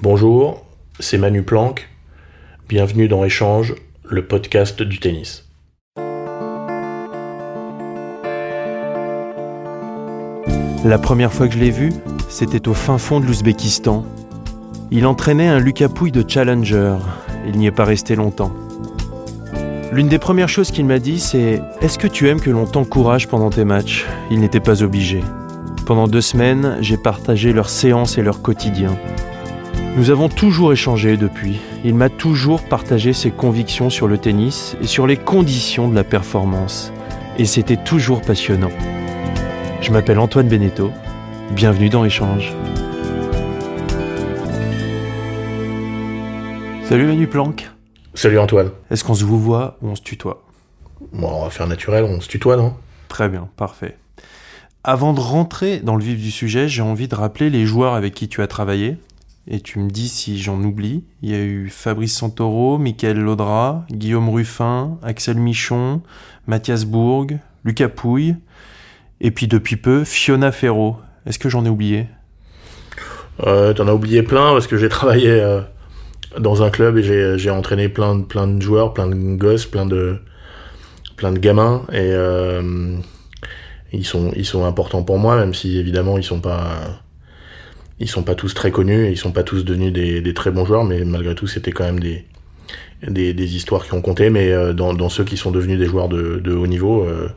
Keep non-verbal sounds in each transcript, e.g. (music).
Bonjour, c'est Manu Planck. Bienvenue dans Échange, le podcast du tennis. La première fois que je l'ai vu, c'était au fin fond de l'Ouzbékistan. Il entraînait un Lucas Pouille de Challenger. Il n'y est pas resté longtemps. L'une des premières choses qu'il m'a dit, c'est Est-ce que tu aimes que l'on t'encourage pendant tes matchs? Il n'était pas obligé. Pendant deux semaines, j'ai partagé leurs séances et leur quotidien. Nous avons toujours échangé depuis. Il m'a toujours partagé ses convictions sur le tennis et sur les conditions de la performance. Et c'était toujours passionnant. Je m'appelle Antoine Beneteau. Bienvenue dans Échange. Salut Manu Planck. Salut Antoine. Est-ce qu'on se vous voit ou on se tutoie? Bon, on va faire naturel, on se tutoie, non? Très bien, parfait. Avant de rentrer dans le vif du sujet, j'ai envie de rappeler les joueurs avec qui tu as travaillé. Et tu me dis si j'en oublie. Il y a eu Fabrice Santoro, Michael Laudra, Guillaume Ruffin, Axel Michon, Mathias Bourg, Lucas Pouille, et puis depuis peu, Fiona Ferro. Est-ce que j'en ai oublié? Euh, T'en as oublié plein parce que j'ai travaillé euh, dans un club et j'ai entraîné plein de, plein de joueurs, plein de gosses, plein de, gamins. Et euh, ils, sont, ils sont importants pour moi, même si évidemment ils sont pas ils sont pas tous très connus, et ils sont pas tous devenus des, des très bons joueurs, mais malgré tout, c'était quand même des, des, des, histoires qui ont compté. Mais euh, dans, dans, ceux qui sont devenus des joueurs de, de haut niveau, euh,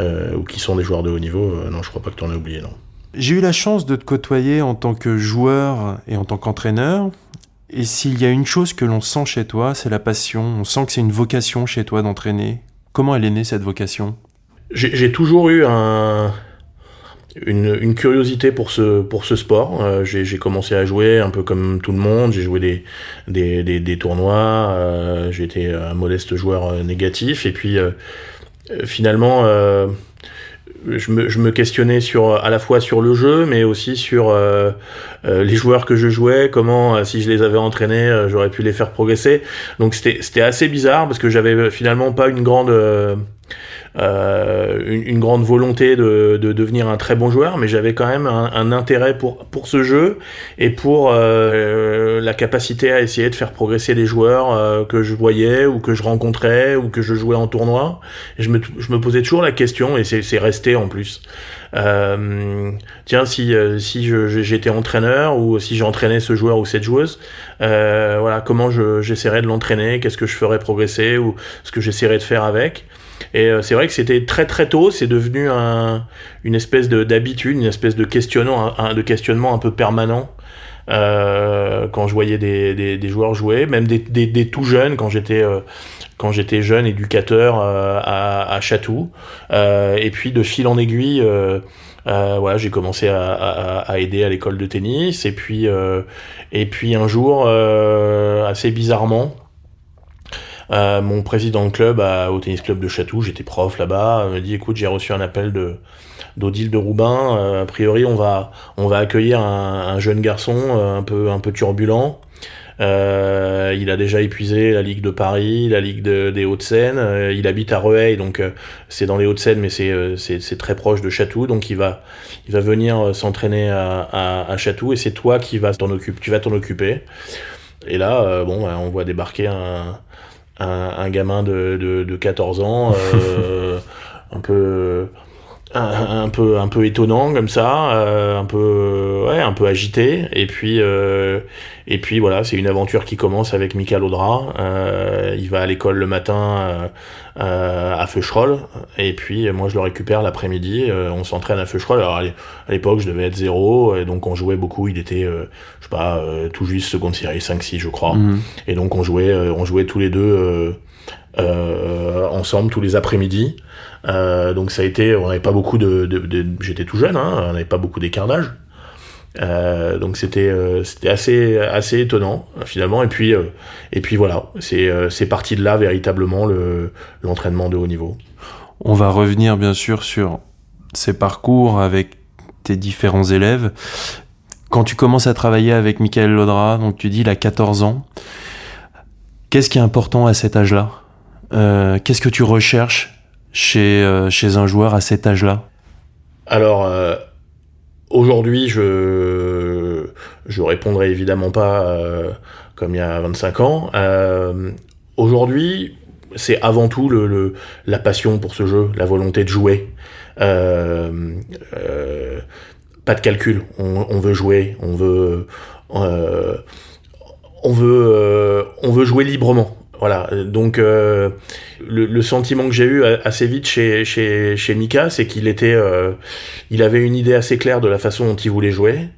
euh, ou qui sont des joueurs de haut niveau, euh, non, je crois pas que tu en as oublié, non. J'ai eu la chance de te côtoyer en tant que joueur et en tant qu'entraîneur. Et s'il y a une chose que l'on sent chez toi, c'est la passion. On sent que c'est une vocation chez toi d'entraîner. Comment elle est née cette vocation? J'ai toujours eu un, une, curiosité pour ce, pour ce sport. Euh, j'ai commencé à jouer un peu comme tout le monde. J'ai joué des, des, des, tournois. Euh, J'étais un modeste joueur euh, négatif. Et puis, euh, finalement, je, me, je me questionnais sur, à la fois sur le jeu, mais aussi sur les joueurs que je jouais. Comment, si je les avais entraînés, j'aurais pu les faire progresser. Donc, c'était assez bizarre parce que j'avais finalement pas une grande euh, une, une, grande volonté de, de, devenir un très bon joueur, mais j'avais quand même un, un, intérêt pour, pour ce jeu et pour euh, la capacité à essayer de faire progresser les joueurs euh, que je voyais ou que je rencontrais ou que je jouais en tournoi. Je me, je me posais toujours la question, et c'est resté en plus. Euh, tiens, si, euh, si j'étais entraîneur ou si j'entraînais ce joueur ou cette joueuse, euh, voilà, comment j'essaierais de l'entraîner, qu'est-ce que je ferais progresser ou ce que j'essaierais de faire avec. Et euh, c'est vrai que c'était très très tôt, c'est devenu un, une espèce d'habitude, une espèce de questionnement, un, peu permanent. Euh, quand je voyais des, joueurs jouer, même des, tout jeunes, quand j'étais euh, jeune éducateur à, Chatou, et puis de fil en aiguille, j'ai commencé à, aider à l'école de tennis, et puis un jour, assez bizarrement, euh, mon président de club à, au tennis club de Chatou, j'étais prof là-bas, me dit écoute j'ai reçu un appel de d'Odile de Roubain. Euh, a priori on va on va accueillir un, un jeune garçon euh, un peu un peu turbulent. Euh, il a déjà épuisé la Ligue de Paris, la Ligue de, des Hauts-de-Seine. Euh, il habite à Rueil, donc euh, c'est dans les Hauts-de-Seine, mais c'est très proche de Chatou. Donc il va, il va venir s'entraîner à, à, à, Chatou et c'est toi qui vas t'en occuper. Tu vas t'en occuper. Et là, bon, on voit débarquer un, un, un gamin de, de, de, 14 ans, euh, (laughs) un peu un, un, peu un peu étonnant comme ça, euh, un peu ouais, un peu agité et puis euh, et puis voilà, c'est une aventure qui commence avec Michael Audra. Euh, il va à l'école le matin euh, à Feucherolles et puis moi je le récupère l'après-midi. on s'entraîne à Feucherolles. Alors à l'époque je devais être zéro et donc on jouait beaucoup. Il était je sais pas tout juste seconde série 5-6 je crois. Mmh. Et donc on jouait on jouait tous les deux euh, ensemble tous les après-midi. Euh, donc ça a été, on n'avait pas beaucoup de, j'étais tout jeune, hein, on n'avait pas beaucoup d'écart d'âge. donc c'était c'était assez assez étonnant finalement et puis et puis voilà c'est c'est parti de là véritablement le l'entraînement de haut niveau. On va revenir bien sûr sur ces parcours avec tes différents élèves. Quand tu commences à travailler avec Michael Lodra, donc tu dis il a 14 ans, qu'est-ce qui est important à cet âge-là? Euh, Qu'est-ce que tu recherches chez, euh, chez un joueur à cet âge-là? Alors, euh, aujourd'hui, je répondrai évidemment pas comme il y a 25 ans. aujourd'hui, c'est avant tout le, la passion pour ce jeu, la volonté de jouer. Euh, euh, pas de calcul, on, veut jouer, on veut, euh, on veut, on veut jouer librement. Voilà, donc le, sentiment que j'ai eu assez vite chez, chez, chez Mika, c'est qu'il était, il avait une idée assez claire de la façon dont il voulait jouer.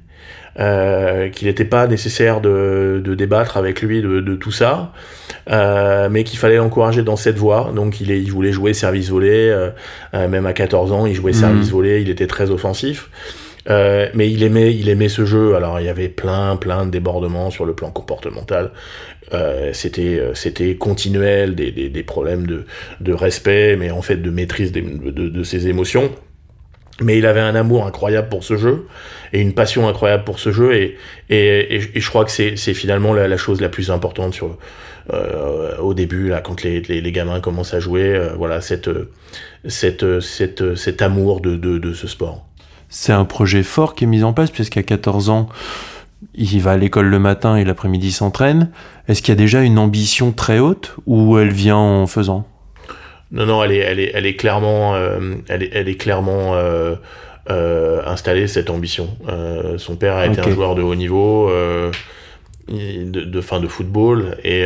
Euh, qu'il n'était pas nécessaire de, de, débattre avec lui de, de tout ça, euh, mais qu'il fallait l'encourager dans cette voie. Donc il, est, il voulait jouer service volé, euh, euh même à 14 ans, il jouait mhm. service volé, il était très offensif. Euh, mais il aimait, il aimait ce jeu. Alors il y avait plein, plein de débordements sur le plan comportemental. Euh, c'était, c'était continuel, des, des, des, problèmes de, de respect, mais en fait de maîtrise de, de, de ses émotions mais il avait un amour incroyable pour ce jeu et une passion incroyable pour ce jeu et, et, et, je crois que c'est, c'est finalement la, la, chose la plus importante sur euh, au début là quand les, les, les, gamins commencent à jouer euh, voilà cette cette cette cet amour de, de, de ce sport. C'est un projet fort qui est mis en place puisqu'à 14 ans il va à l'école le matin et l'après-midi s'entraîne. Est-ce qu'il y a déjà une ambition très haute ou elle vient en faisant? Non, non, elle est, elle est, elle est clairement, euh, elle est, elle est clairement euh, euh, installée cette ambition. Son père a été un joueur de haut niveau, de, de fin de football, et,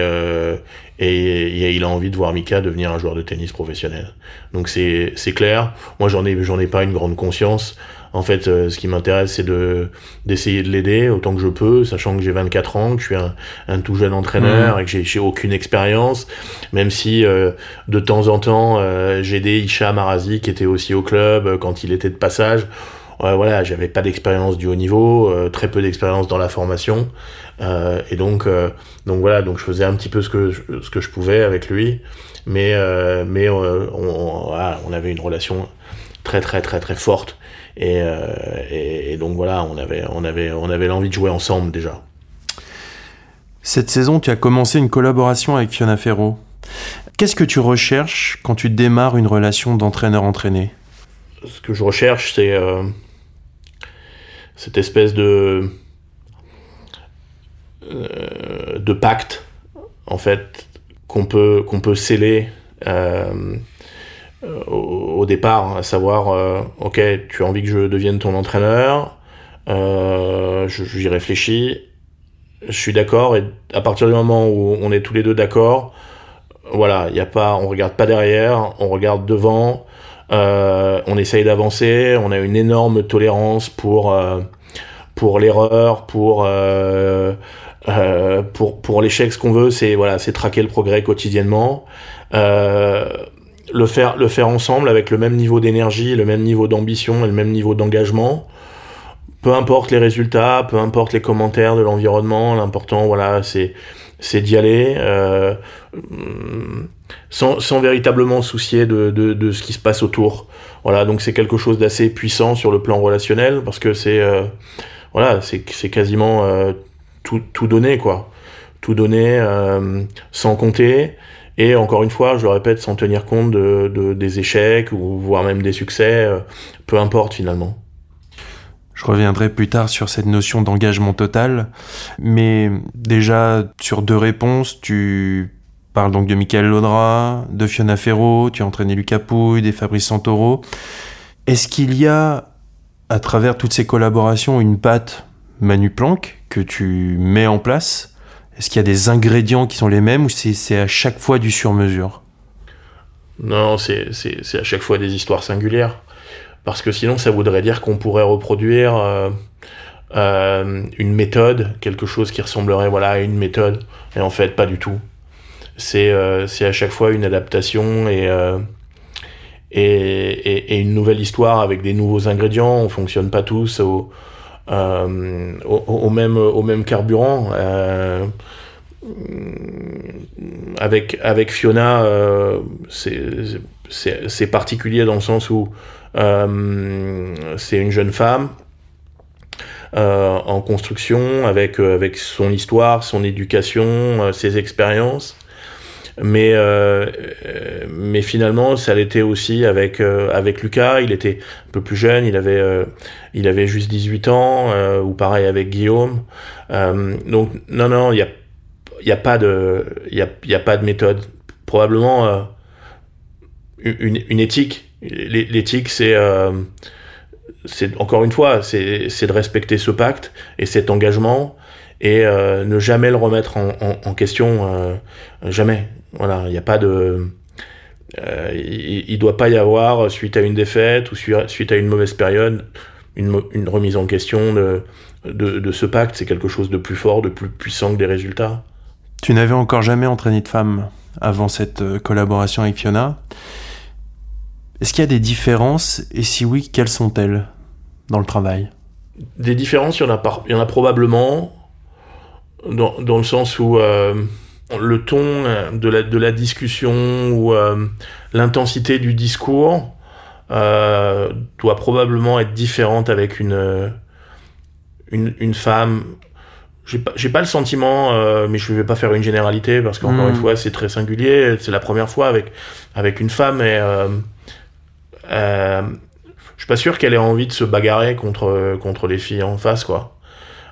et, il a envie de voir Mika devenir un joueur de tennis professionnel. Donc c'est, c'est clair. Moi, j'en ai, j'en ai pas une grande conscience. En fait, euh, ce qui m'intéresse, c'est de d'essayer de l'aider autant que je peux, sachant que j'ai 24 ans, que je suis un, un tout jeune entraîneur mmh. et que j'ai aucune expérience, même si euh, de temps en temps, euh, j'ai aidé Isha Marazi, qui était aussi au club quand il était de passage. Ouais, voilà, j'avais pas d'expérience du haut niveau, très peu d'expérience dans la formation, et donc, donc voilà, donc je faisais un petit peu ce que ce que je pouvais avec lui, mais mais on, on, on avait une relation très très très très forte euh, et, et, donc voilà, on avait, on avait, on avait l'envie de jouer ensemble déjà. Cette saison, tu as commencé une collaboration avec Fiona Ferro. Qu'est-ce que tu recherches quand tu démarres une relation d'entraîneur-entraîné Ce que je recherche, c'est euh, cette espèce de euh, de pacte, en fait, qu'on peut qu'on peut sceller euh, au, départ, à savoir, euh, ok, tu as envie que je devienne ton entraîneur, euh, j'y réfléchis, je suis d'accord, et à partir du moment où on est tous les deux d'accord, voilà, il a pas, on regarde pas derrière, on regarde devant, euh, on essaye d'avancer, on a une énorme tolérance pour pour l'erreur, pour pour pour l'échec, ce qu'on veut, c'est voilà, c'est traquer le progrès quotidiennement. Le faire, le faire ensemble avec le même niveau d'énergie, le même niveau d'ambition et le même niveau d'engagement. Peu importe les résultats, peu importe les commentaires de l'environnement, l'important, voilà, c'est c'est d'y aller euh, sans, sans, véritablement soucier de, de, de, ce qui se passe autour. Voilà, donc c'est quelque chose d'assez puissant sur le plan relationnel parce que c'est euh, voilà, c'est quasiment euh, tout tout donné quoi, tout donné sans compter. Et encore une fois, je le répète, sans tenir compte de, des échecs ou voire même des succès, euh, peu importe finalement. Je reviendrai plus tard sur cette notion d'engagement total, mais déjà sur deux réponses, tu parles donc de Michael Laudra, de Fiona Ferro, tu as entraîné Lucas Pouille, des Fabrice Santoro. Est-ce qu'il y a, à travers toutes ces collaborations, une patte Manu Planck que tu mets en place est-ce qu'il y a des ingrédients qui sont les mêmes ou c'est à chaque fois du sur-mesure? Non, c'est à chaque fois des histoires singulières. Parce que sinon, ça voudrait dire qu'on pourrait reproduire euh, euh, une méthode, quelque chose qui ressemblerait voilà, à une méthode. Et en fait, pas du tout. C'est euh, à chaque fois une adaptation et, une nouvelle histoire avec des nouveaux ingrédients. On fonctionne pas tous au, même, au même carburant. avec, avec Fiona, c'est particulier dans le sens où c'est une jeune femme euh, en construction avec, euh, avec son histoire, son éducation, euh, ses expériences. Mais, mais finalement, ça l'était aussi avec, avec Lucas. Il était un peu plus jeune, il avait, il avait juste 18 ans, ou pareil avec Guillaume. donc, non, non, il n'y a, y a, pas de, y a, y a pas de méthode. Probablement une, une éthique. L'éthique, c'est c'est encore une fois, c'est de respecter ce pacte et cet engagement et euh, ne jamais le remettre en, question, euh, jamais. Voilà, il n'y a pas de, euh, il, ne doit pas y avoir suite à une défaite ou suite à une mauvaise période une, une remise en question de, de, de ce pacte. C'est quelque chose de plus fort, de plus puissant que des résultats. Tu n'avais encore jamais entraîné de femme avant cette collaboration avec Fiona. Est-ce qu'il y a des différences et si oui, quelles sont-elles dans le travail? Des différences, il y en a, il y en a probablement dans, dans le sens où euh, le ton euh, de la, de la discussion ou euh, l'intensité du discours doit probablement être différente avec une, une, une femme j'ai pas, pas le sentiment, mais je vais pas faire une généralité parce qu'encore une hmm. fois c'est très singulier. C'est la première fois avec avec une femme et euh, je suis pas sûr qu'elle ait envie de se bagarrer contre, contre les filles en face, quoi.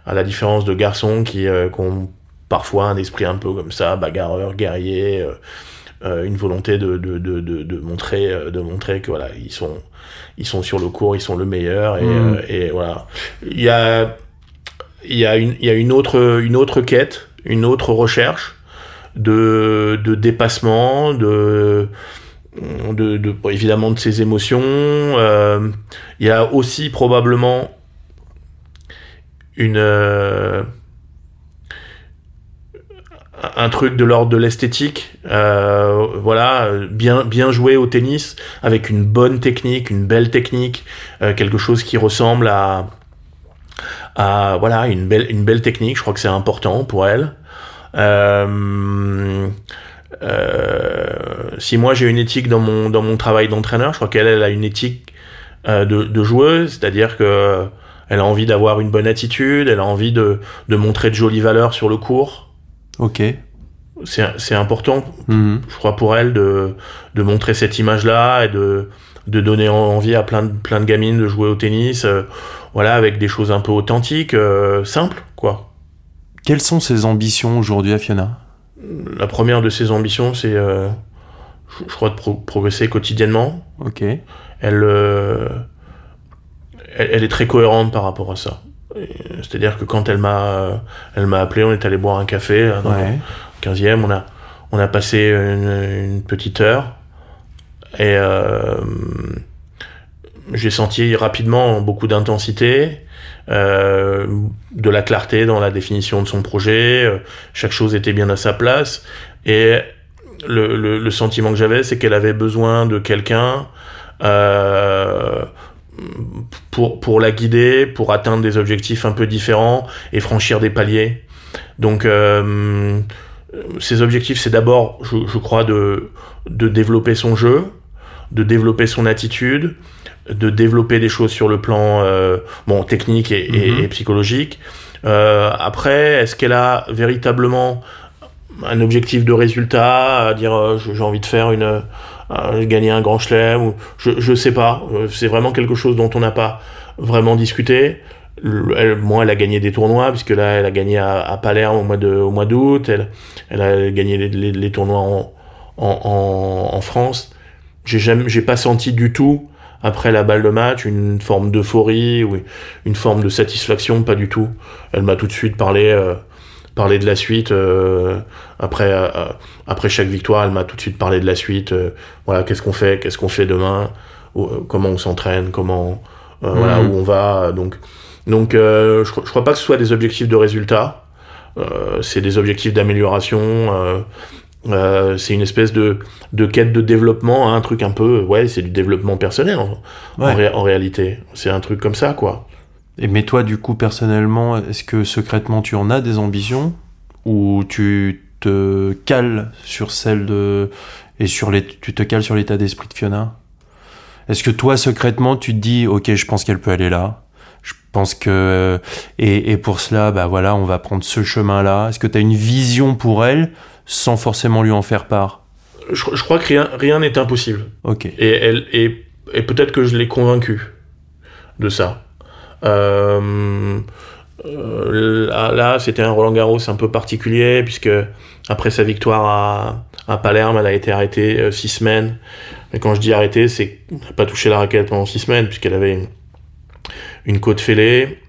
À la différence de garçons qui, euh, ont parfois un esprit un peu comme ça, bagarreur, guerrier, euh, une volonté de, de, de, de, montrer, de montrer que voilà, ils sont, ils sont sur le cours, ils sont le meilleur, et, mm. et voilà. Il y a, il y a, une, il y a une, autre, une autre quête, une autre recherche de, de dépassement, de de, évidemment de ses émotions. Euh, il y a aussi probablement une euh, un truc de l'ordre de l'esthétique. Euh, voilà, bien bien joué au tennis avec une bonne technique, une belle technique, quelque chose qui ressemble à voilà une belle technique. Je crois que c'est important pour elle. Euh, si moi j'ai une éthique dans mon, travail d'entraîneur, je crois qu'elle elle a une éthique euh, de, joueuse, c'est-à-dire que elle a envie d'avoir une bonne attitude, elle a envie de, de montrer de jolies valeurs sur le cours. Ok. C'est important, mhm. je crois, pour elle de, de montrer cette image-là et de, de donner envie à plein de, plein de gamines de jouer au tennis, euh, voilà, avec des choses un peu authentiques, simples, quoi. Quelles sont ses ambitions aujourd'hui à Fiona la première de ses ambitions, c'est, euh, je, crois, de progresser quotidiennement. Ok. Euh, elle, elle, est très cohérente par rapport à ça. C'est-à-dire que quand elle m'a, elle m'a appelé, on est allé boire un café hein, dans le 15e, on a, on a passé une, petite heure. Et euh, j'ai senti rapidement beaucoup d'intensité euh, de la clarté dans la définition de son projet, euh, chaque chose était bien à sa place, et le, le, sentiment que j'avais, c'est qu'elle avait besoin de quelqu'un euh, pour, pour la guider, pour atteindre des objectifs un peu différents et franchir des paliers. Donc, euh, ces objectifs, c'est d'abord, je, je, crois, de, de développer son jeu, de développer son attitude, de développer des choses sur le plan euh, bon technique et, et, mhm. psychologique. Euh, après, est-ce qu'elle a véritablement un objectif de résultat, à dire euh, j'ai envie de faire une gagner un grand chelem ou je je sais pas. Euh, c'est vraiment quelque chose dont on n'a pas vraiment discuté. Elle, moi, elle a gagné des tournois puisque là, elle a gagné à, à Palerme au mois de au mois d'août. Elle, elle a gagné les, les, les tournois en, en, en, en France. J'ai jamais, j'ai pas senti du tout après la balle de match, une forme d'euphorie ou une forme de satisfaction, pas du tout. Elle m'a tout de suite parlé, euh, parlé de la suite. Euh, après, euh, après chaque victoire, elle m'a tout de suite parlé de la suite. voilà, qu'est-ce qu'on fait, qu'est-ce qu'on fait demain, comment on s'entraîne, comment, voilà, mhm. où on va. Donc, donc, je, je crois pas que ce soit des objectifs de résultat. c'est des objectifs d'amélioration euh, c'est une espèce de, de quête de développement, hein, un truc un peu, ouais, c'est du développement personnel en, en, réalité. C'est un truc comme ça, quoi. Et mais toi, du coup, personnellement, est-ce que secrètement tu en as des ambitions ou tu te cales sur celle de et sur les tu te cales sur l'état d'esprit de Fiona? Est-ce que toi, secrètement, tu te dis, ok, je pense qu'elle peut aller là je pense que et, et, pour cela, bah voilà, on va prendre ce chemin-là. Est-ce que tu as une vision pour elle sans forcément lui en faire part? Je, je, crois que rien rien n'est impossible. Ok. Et elle et, et peut-être que je l'ai convaincu de ça. Euh, euh, là, c'était un Roland Garros un peu particulier puisque après sa victoire à, Palerme, elle a été arrêtée euh, six semaines. Mais quand je dis arrêtée, c'est n'a pas touché la raquette pendant six semaines puisqu'elle avait une, côte fêlée.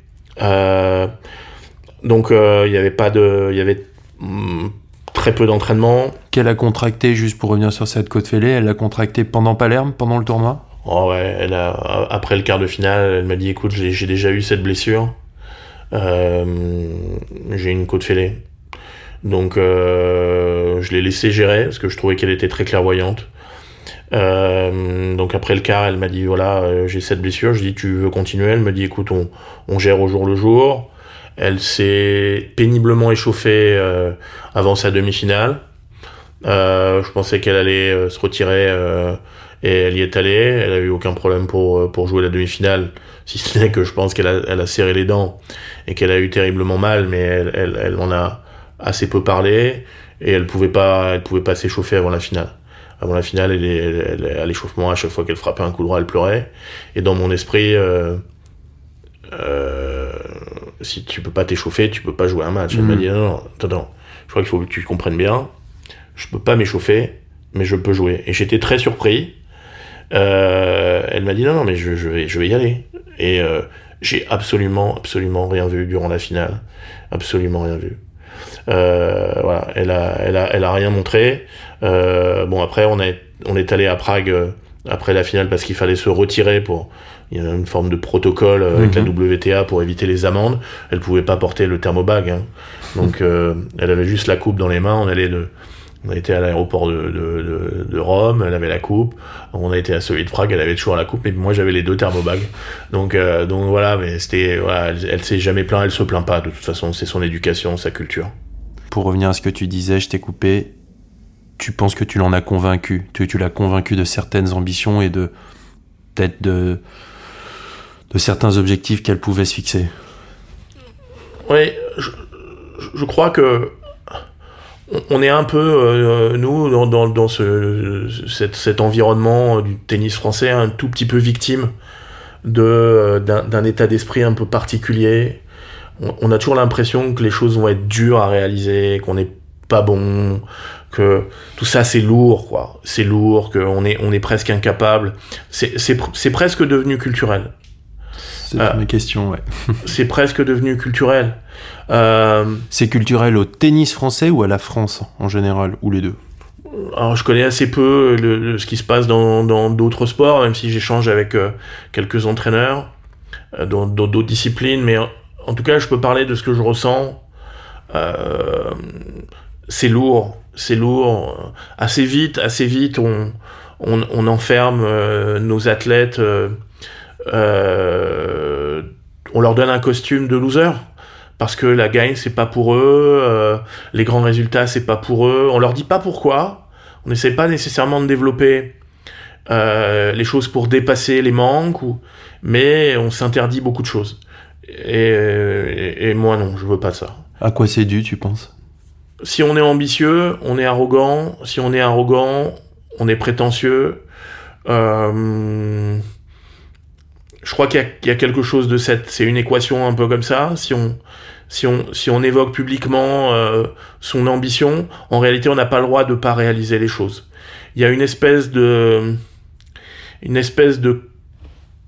Donc il y avait pas de, il y avait mm, très peu d'entraînement. Qu'elle a contracté juste pour revenir sur cette côte fêlée, elle l'a contracté pendant Palerme, pendant le tournoi? Oh ouais, elle a, après le quart de finale, elle m'a dit écoute, j'ai déjà eu cette blessure. Euh, j'ai une côte fêlée. Donc euh, je l'ai laissé gérer parce que je trouvais qu'elle était très clairvoyante. Euh, donc après le quart, elle m'a dit voilà, euh, j'ai cette blessure. Je dis tu veux continuer? Elle me dit écoute, on, on gère au jour le jour. Elle s'est péniblement échauffée euh, avant sa demi-finale. Euh, je pensais qu'elle allait se retirer et elle y est allée. Elle a eu aucun problème pour pour jouer la demi-finale, si ce n'est que je pense qu'elle a, elle a serré les dents et qu'elle a eu terriblement mal, mais elle, elle, elle en a assez peu parlé et elle pouvait pas, elle pouvait pas s'échauffer avant la finale avant la finale, elle, elle, elle, à l'échauffement, à chaque fois qu'elle frappait un coup droit, elle pleurait. Et dans mon esprit, euh, euh, si tu peux pas t'échauffer, tu peux pas jouer un match. Elle m'a dit non, non, attends, attends, je crois qu'il faut que tu comprennes bien. Je peux pas m'échauffer, mais je peux jouer. Et j'étais très surpris. Euh, elle m'a dit non, non, mais je, je, vais, je vais y aller. Et euh, j'ai absolument, absolument rien vu durant la finale. Absolument rien vu. Euh, voilà, elle a, elle a, elle a rien montré. Euh, bon après, on est, on est allé à Prague euh, après la finale parce qu'il fallait se retirer pour. Il y a une forme de protocole euh, avec Mhm. la WTA pour éviter les amendes. Elle pouvait pas porter le thermobag, hein. donc euh, elle avait juste la coupe dans les mains. On allait de, on a été à l'aéroport de, de, de, de Rome, elle avait la coupe. On a été à celui de Prague, elle avait toujours la coupe, mais moi j'avais les deux thermobags. Donc, euh, donc voilà, mais c'était, voilà, elle, elle s'est jamais plaint, elle se plaint pas. De toute façon, c'est son éducation, sa culture. Pour revenir à ce que tu disais, je t'ai coupé. Tu penses que tu l'en as convaincu? Tu, tu l'as convaincu de certaines ambitions et de peut-être de de certains objectifs qu'elle pouvait se fixer? Oui, je, je crois que on- est un peu euh, nous dans, dans, dans ce cet, cet environnement du tennis français un tout petit peu victime de euh, d'un état d'esprit un peu particulier. On, on a toujours l'impression que les choses vont être dures à réaliser, qu'on n'est pas bon, que tout ça c'est lourd quoi, c'est lourd, qu'on est on est presque incapable. C'est c'est c'est presque devenu culturel C'est Ah. mes questions, ouais. (laughs) c'est presque devenu culturel. Euh, C'est culturel au tennis français ou à la France en général, ou les deux alors je connais assez peu le, le- ce qui se passe dans dans d'autres sports, même si j'échange avec euh, quelques entraîneurs euh, dans dans d'autres disciplines, mais en, en tout cas je peux parler de ce que je ressens. Euh, c'est lourd, c'est lourd. Assez vite, assez vite, on on, on enferme euh, nos athlètes. Euh, on leur donne un costume de loser parce que la gagne c'est pas pour eux, euh, les grands résultats c'est pas pour eux. On leur dit pas pourquoi. On n'essaie pas nécessairement de développer euh, les choses pour dépasser les manques, ou... mais on s'interdit beaucoup de choses. Et, et, et moi non, je veux pas ça. À quoi c'est dû, tu penses? Si on est ambitieux, on est arrogant. Si on est arrogant, on est prétentieux. Euh, je crois qu'il y, y a quelque chose de cette. C'est une équation un peu comme ça. Si on, si on, si on évoque publiquement euh, son ambition, en réalité, on n'a pas le droit de pas réaliser les choses. Il y a une espèce de, une espèce de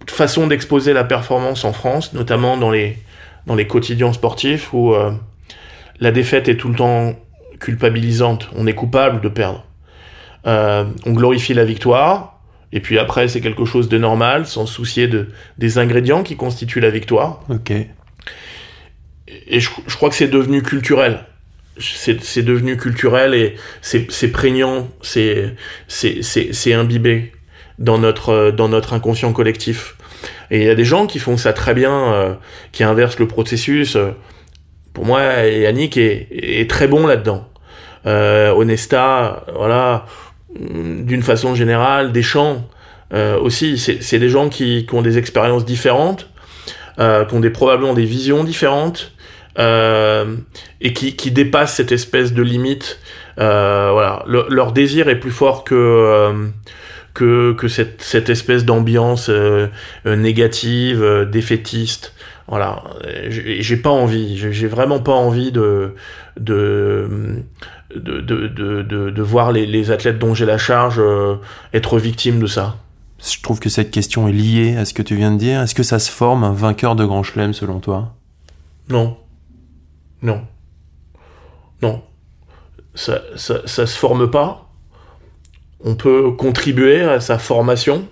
façon d'exposer la performance en France, notamment dans les, dans les quotidiens sportifs où euh, la défaite est tout le temps culpabilisante. On est coupable de perdre. Euh, on glorifie la victoire, et puis après c'est quelque chose de normal, sans soucier de, des ingrédients qui constituent la victoire. Ok. Et je, je crois que c'est devenu culturel. C'est devenu culturel et c'est prégnant, c'est c'est- c'est c'est imbibé dans notre, euh, dans notre inconscient collectif. Et il y a des gens qui font ça très bien, qui inversent le processus. Pour moi, Yannick est, est très bon là-dedans. Onesta, voilà, d'une façon générale, des champs aussi. C'est des gens qui, ont des expériences différentes, qui ont des, probablement des visions différentes, euh, et qui, qui, dépassent cette espèce de limite. Euh, voilà, leur désir est plus fort que euh, que, que cette, cette espèce d'ambiance négative, défaitiste. Voilà, j'ai pas envie, j'ai vraiment pas envie de de, de, de, de voir les, les, athlètes dont j'ai la charge être victimes de ça. Je trouve que cette question est liée à ce que tu viens de dire. Est-ce que ça se forme un vainqueur de Grand Chelem selon toi? Non. Non. Non. Ça, ça, ça se forme pas. On peut contribuer à sa formation.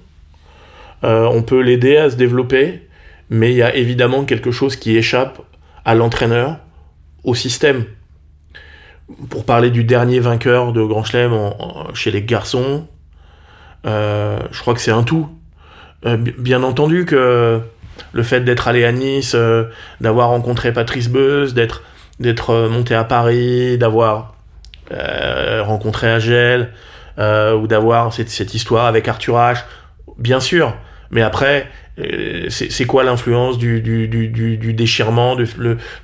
Euh, on peut l'aider à se développer. Mais il y a évidemment quelque chose qui échappe à l'entraîneur, au système. Pour parler du dernier vainqueur de Grand Chelem chez les garçons, euh, je crois que c'est un tout. Euh, bien entendu que le fait d'être allé à Nice, d'avoir rencontré Patrice Beuse, d'être euh, monté à Paris, d'avoir euh, rencontré Agel, euh, ou d'avoir cette, cette, histoire avec Arthur H. Bien sûr, mais après, c'est quoi l'influence du, du, du, du, déchirement, de,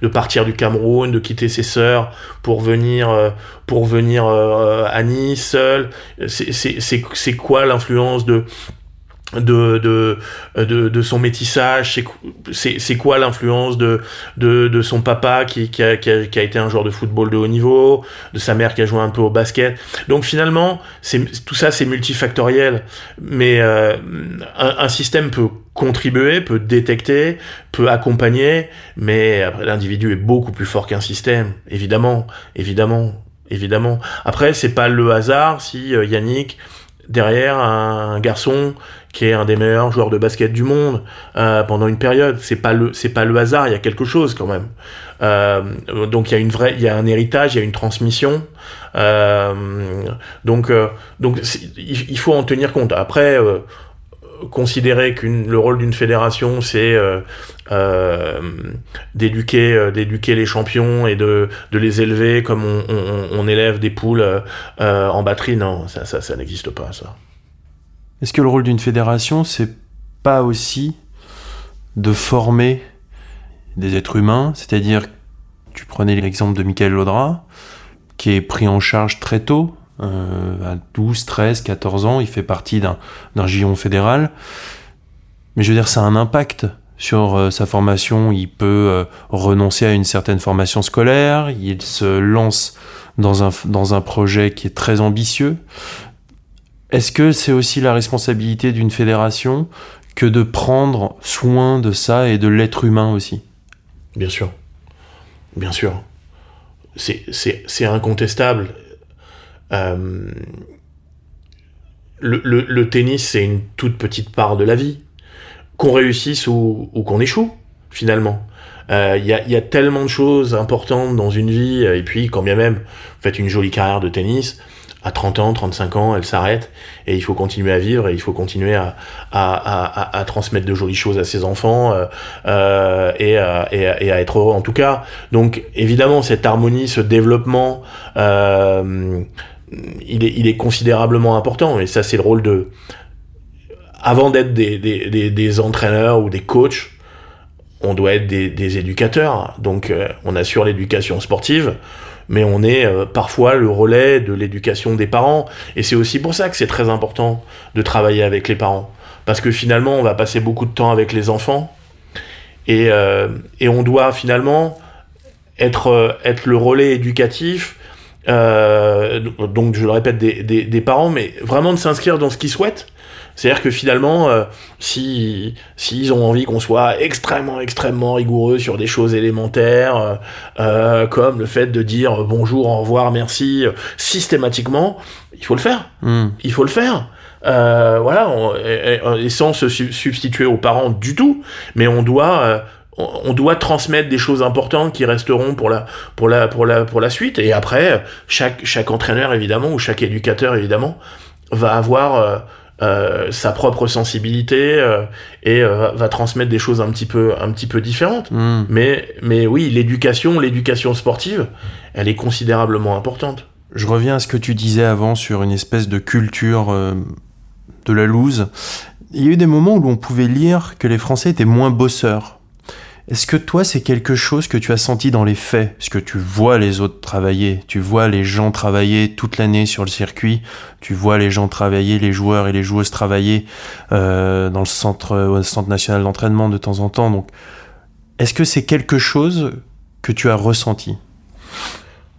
de partir du Cameroun, de quitter ses sœurs pour venir, pour venir à Nice seul? C'est quoi l'influence de de, de, de, son métissage, c'est quoi l'influence de, de, de, son papa qui, qui, a, qui, a, été un joueur de football de haut niveau, de sa mère qui a joué un peu au basket. Donc finalement, tout ça c'est multifactoriel, mais euh, un, un, système peut contribuer, peut détecter, peut accompagner, mais l'individu est beaucoup plus fort qu'un système, évidemment, évidemment, évidemment. Après, c'est pas le hasard si euh, Yannick derrière un garçon qui est un des meilleurs joueurs de basket du monde euh, pendant une période. C'est pas le c'est pas le hasard, il y a quelque chose quand même. Euh, donc il y a une vraie il y a un héritage, il y a une transmission. Euh, donc donc il, faut en tenir compte. Après considérer que le rôle d'une fédération c'est d'éduquer d'éduquer les champions et de, de les élever comme on élève des poules en batterie non ça ça, ça n'existe pas ça est-ce que le rôle d'une fédération, c'est pas aussi de former des êtres humains? C'est-à-dire, tu prenais l'exemple de Michael Laudra, qui est pris en charge très tôt, euh, à 12, 13, 14 ans, il fait partie d'un giron fédéral. Mais je veux dire, ça a un impact sur euh, sa formation. Il peut euh, renoncer à une certaine formation scolaire, il se lance dans un, dans un projet qui est très ambitieux. Est-ce que c'est aussi la responsabilité d'une fédération que de prendre soin de ça et de l'être humain aussi? Bien sûr. Bien sûr. C'est incontestable. Euh, le, tennis, c'est une toute petite part de la vie. Qu'on réussisse ou, ou qu'on échoue, finalement. Il euh, y, a, y, a, tellement de choses importantes dans une vie, et puis quand bien même vous faites une jolie carrière de tennis, à 30 ans, 35 ans, elle s'arrête et il faut continuer à vivre et il faut continuer à, à, à, transmettre de jolies choses à ses enfants euh, euh, et, à, et, à être heureux en tout cas. Donc évidemment, cette harmonie, ce développement, euh, il, est, il est considérablement important et ça c'est le rôle de... Avant d'être des, des, des, des, entraîneurs ou des coachs, on doit être des, des éducateurs. Donc on assure l'éducation sportive mais on est euh, parfois le relais de l'éducation des parents. Et c'est aussi pour ça que c'est très important de travailler avec les parents. Parce que finalement, on va passer beaucoup de temps avec les enfants. Et, euh, et on doit finalement être, euh, être le relais éducatif, donc je le répète, des, des, des parents, mais vraiment de s'inscrire dans ce qu'ils souhaitent c'est-à-dire que finalement, euh, si s'ils ont envie qu'on soit extrêmement extrêmement rigoureux sur des choses élémentaires, euh, euh comme le fait de dire bonjour, au revoir, merci systématiquement, il faut le faire. Mm. Il faut le faire. Euh, voilà, on, et, et, sans se substituer aux parents du tout, mais on doit euh, on doit transmettre des choses importantes qui resteront pour la pour la pour la pour la suite et après chaque chaque entraîneur évidemment ou chaque éducateur évidemment va avoir euh, sa propre sensibilité euh, et euh, va transmettre des choses un petit peu un petit peu différentes. Hmm. Mais mais oui, l'éducation, l'éducation sportive, elle est considérablement importante. Je reviens à ce que tu disais avant sur une espèce de culture euh, de la loose. Il y a eu des moments où on pouvait lire que les Français étaient moins bosseurs. Est-ce que toi, c'est quelque chose que tu as senti dans les faits? Parce que tu vois les autres travailler, tu vois les gens travailler toute l'année sur le circuit, tu vois les gens travailler, les joueurs et les joueuses travailler euh, dans le centre, au centre national d'entraînement de temps en temps? Donc, est-ce que c'est quelque chose que tu as ressenti?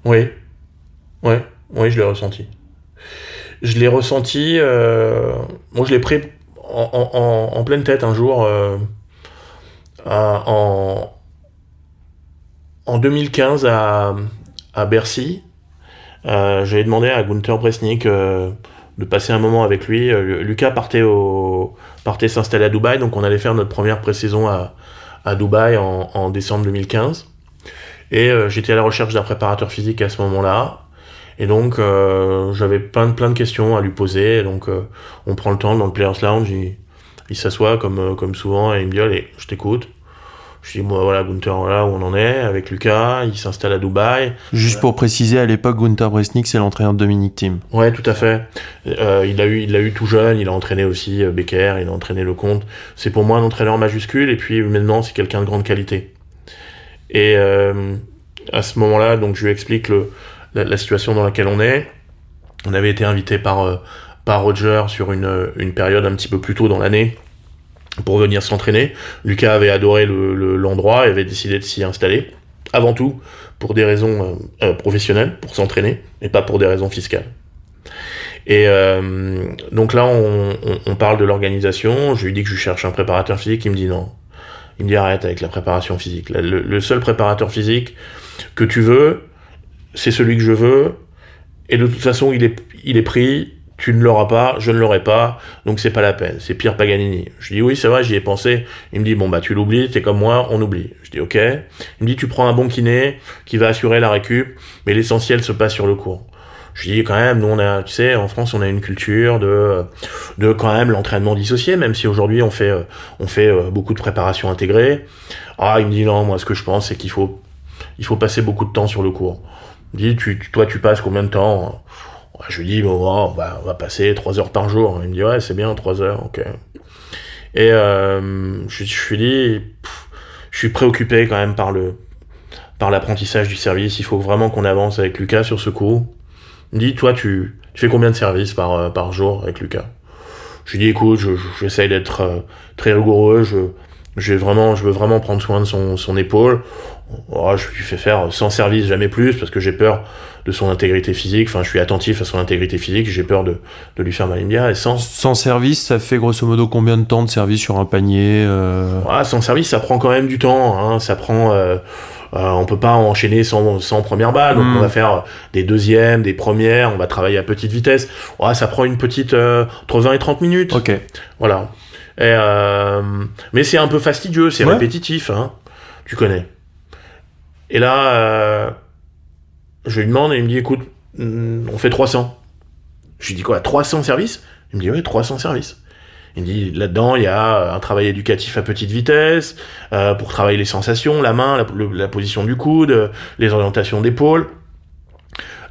Oui, ouais, oui, je l'ai ressenti. Je l'ai ressenti. Euh, moi, je l'ai pris en, en- en- en pleine tête un jour. Euh, en, en 2015 à, à Bercy. Euh, J'avais demandé à Gunther Bresnik euh, de passer un moment avec lui. Lucas partait, partait s'installer à Dubaï, donc on allait faire notre première pré-saison à, à Dubaï en, décembre 2015. Et j'étais à la recherche d'un préparateur physique à ce moment-là. Et donc, j'avais plein de, plein de questions à lui poser. Donc, on prend le temps dans le Players Lounge. Il, il s'assoit comme, comme souvent et il me dit Allez, je t'écoute. Je dis Moi, voilà, Gunther, voilà où on en est avec Lucas. Il s'installe à Dubaï. Juste pour préciser, à l'époque, Gunther Bresnik, c'est l'entraîneur de Dominic Thiem. Ouais, tout à fait. Euh, il l'a eu, il l'a eu tout jeune. Il a entraîné aussi euh, Becker. Il a entraîné Lecomte. C'est pour moi un entraîneur majuscule. Et puis, humainement, c'est quelqu'un de grande qualité. Et euh, à ce moment-là, donc, je lui explique le, la, la situation dans laquelle on est. On avait été invité par, euh, par Roger sur une, une période un petit peu plus tôt dans l'année pour venir s'entraîner. Lucas avait adoré le- le- l'endroit et avait décidé de s'y installer. Avant tout, pour des raisons euh, euh, professionnelles, pour s'entraîner, et pas pour des raisons fiscales. Et euh, donc là, on, on- on parle de l'organisation. Je lui dis que je cherche un préparateur physique. Il me dit non. Il me dit arrête avec la préparation physique. Le, le- le seul préparateur physique que tu veux, c'est celui que je veux. Et de toute façon, il est, il est pris. Tu ne l'auras pas, je ne l'aurai pas, donc c'est pas la peine. C'est Pierre Paganini. Je dis oui, c'est vrai, j'y ai pensé. Il me dit bon bah tu l'oublies, t'es comme moi, on oublie. Je dis ok. Il me dit tu prends un bon kiné qui va assurer la récup, mais l'essentiel se passe sur le cours. Je dis quand même, nous on a, tu sais, en France on a une culture de, de quand même l'entraînement dissocié, même si aujourd'hui on fait, euh, on fait euh, beaucoup de préparation intégrée. Ah, il me dit non, moi ce que je pense c'est qu'il faut, il faut passer beaucoup de temps sur le cours. Il me dit, tu, toi tu passes combien de temps Ouais, Je lui dis, on va, passer 3 heures par jour. Il me dit, ouais, c'est bien, 3 heures, ok. Et euh, je, lui dis, je suis préoccupé quand même par le par l'apprentissage du service. Il faut vraiment qu'on avance avec Lucas sur ce coup. Il me dit, toi, tu, fais combien de services par, euh, jour avec Lucas? Je lui dis, écoute, je- je- j'essaye d'être euh, très rigoureux. Vraiment, je veux vraiment prendre soin de son, son épaule. Oh, je lui fais faire 100 services, jamais plus, parce que j'ai peur de son intégrité physique. Enfin, je suis attentif à son intégrité physique. J'ai peur de, de lui faire mal. Dit, ah, 100, Sans service, ça fait grosso modo combien de temps de service sur un panier euh, Ah, sans service, ça prend quand même du temps. Hein. Ça prend. Euh, euh, on peut pas enchaîner sans, sans première balle. Donc Mm. on va faire des deuxièmes, des premières. On va travailler à petite vitesse. Ouais, ça prend une petite euh, entre 20 et 30 minutes. Ok. Voilà. Et, euh, mais c'est un peu fastidieux, c'est Ouais. répétitif. Hein. Tu connais. Et là, euh, je lui demande et il me dit écoute, mm, on fait 300. Je lui dis quoi 300 services? Il me dit oui, 300 services. Il me dit là-dedans, il y a un travail éducatif à petite vitesse, euh, pour travailler les sensations, la main, la, le- la position du coude, euh, les orientations d'épaule.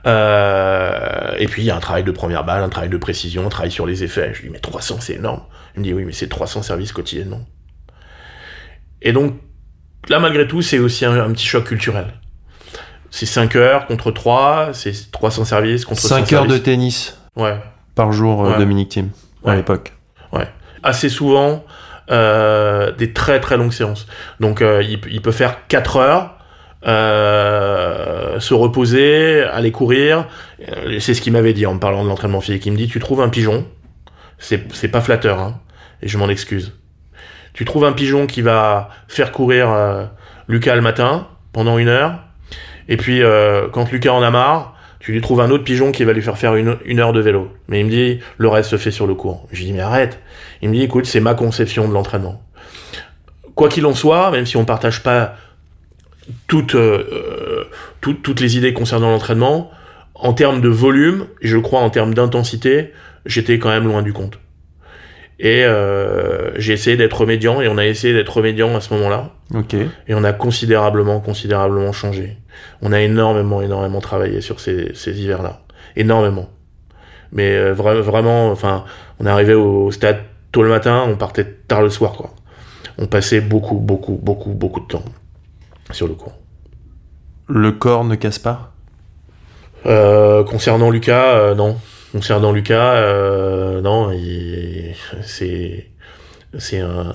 Euh, et puis il y a un travail de première balle, un travail de précision, un travail sur les effets. Je lui dis mais 300 c'est énorme. Il me dit oui mais c'est 300 services quotidiennement. Et donc là malgré tout c'est aussi un, un petit choc culturel. C'est 5 heures contre 3, c'est 300 services contre 100 5 heures de tennis Ouais. par jour, euh, Ouais. Dominique Thiem, à Ouais. l'époque. assez souvent euh, des très très longues séances. Donc euh, il, il peut faire 4 heures, euh, se reposer, aller courir. Euh, C'est ce qu'il m'avait dit en me parlant de l'entraînement physique. Il me dit tu trouves un pigeon, c'est pas flatteur, hein, et je m'en excuse. Tu trouves un pigeon qui va faire courir euh, Lucas le matin pendant une heure, et puis euh, quand Lucas en a marre, tu lui trouves un autre pigeon qui va lui faire faire une, une heure de vélo. Mais il me dit, le reste se fait sur le cours. Je lui dis, mais arrête. Il me dit, écoute, c'est ma conception de l'entraînement. Quoi qu'il en soit, même si on partage pas toutes, euh, euh, toutes, toutes les idées concernant l'entraînement, en termes de volume, je crois en termes d'intensité, j'étais quand même loin du compte. Et euh, j'ai essayé d'être médian et on a essayé d'être médian à ce moment-là. Ok. Et on a considérablement, considérablement changé. On a énormément, énormément travaillé sur ces, ces hivers-là. Énormément. Mais euh, vra- vraiment, enfin, on arrivé au stade tôt le matin, on partait tard le soir, quoi. On passait beaucoup, beaucoup, beaucoup, beaucoup de temps sur le cours. Le corps ne casse pas? Euh, concernant Lucas, euh, non. Concernant Lucas, euh, non, c'est c'est un,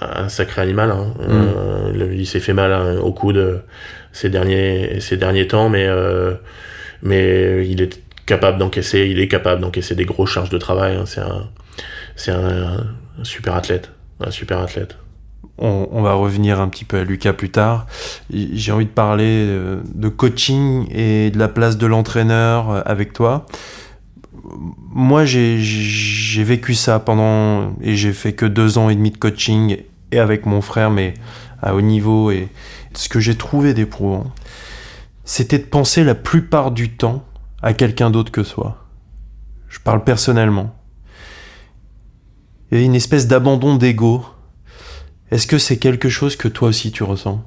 un sacré animal. Hein. Euh, le- il s'est fait mal hein, au coude ces derniers ces derniers temps, mais euh, mais il est capable d'encaisser, il est capable d'encaisser des grosses charges de travail. hein. C'est un c'est un, un super athlète, un super athlète. On, va revenir un petit peu à Lucas plus tard. J'ai envie de parler euh, de coaching et de la place de l'entraîneur euh, avec toi. Moi, j'ai- vécu ça pendant et j'ai fait que deux ans et demi de coaching et avec mon frère, mais à haut niveau. Et ce que j'ai trouvé d'éprouvant, c'était de penser la plupart du temps à quelqu'un d'autre que soi. Je parle personnellement. Il y avait une espèce d'abandon d'ego. Est-ce que c'est quelque chose que toi aussi tu ressens?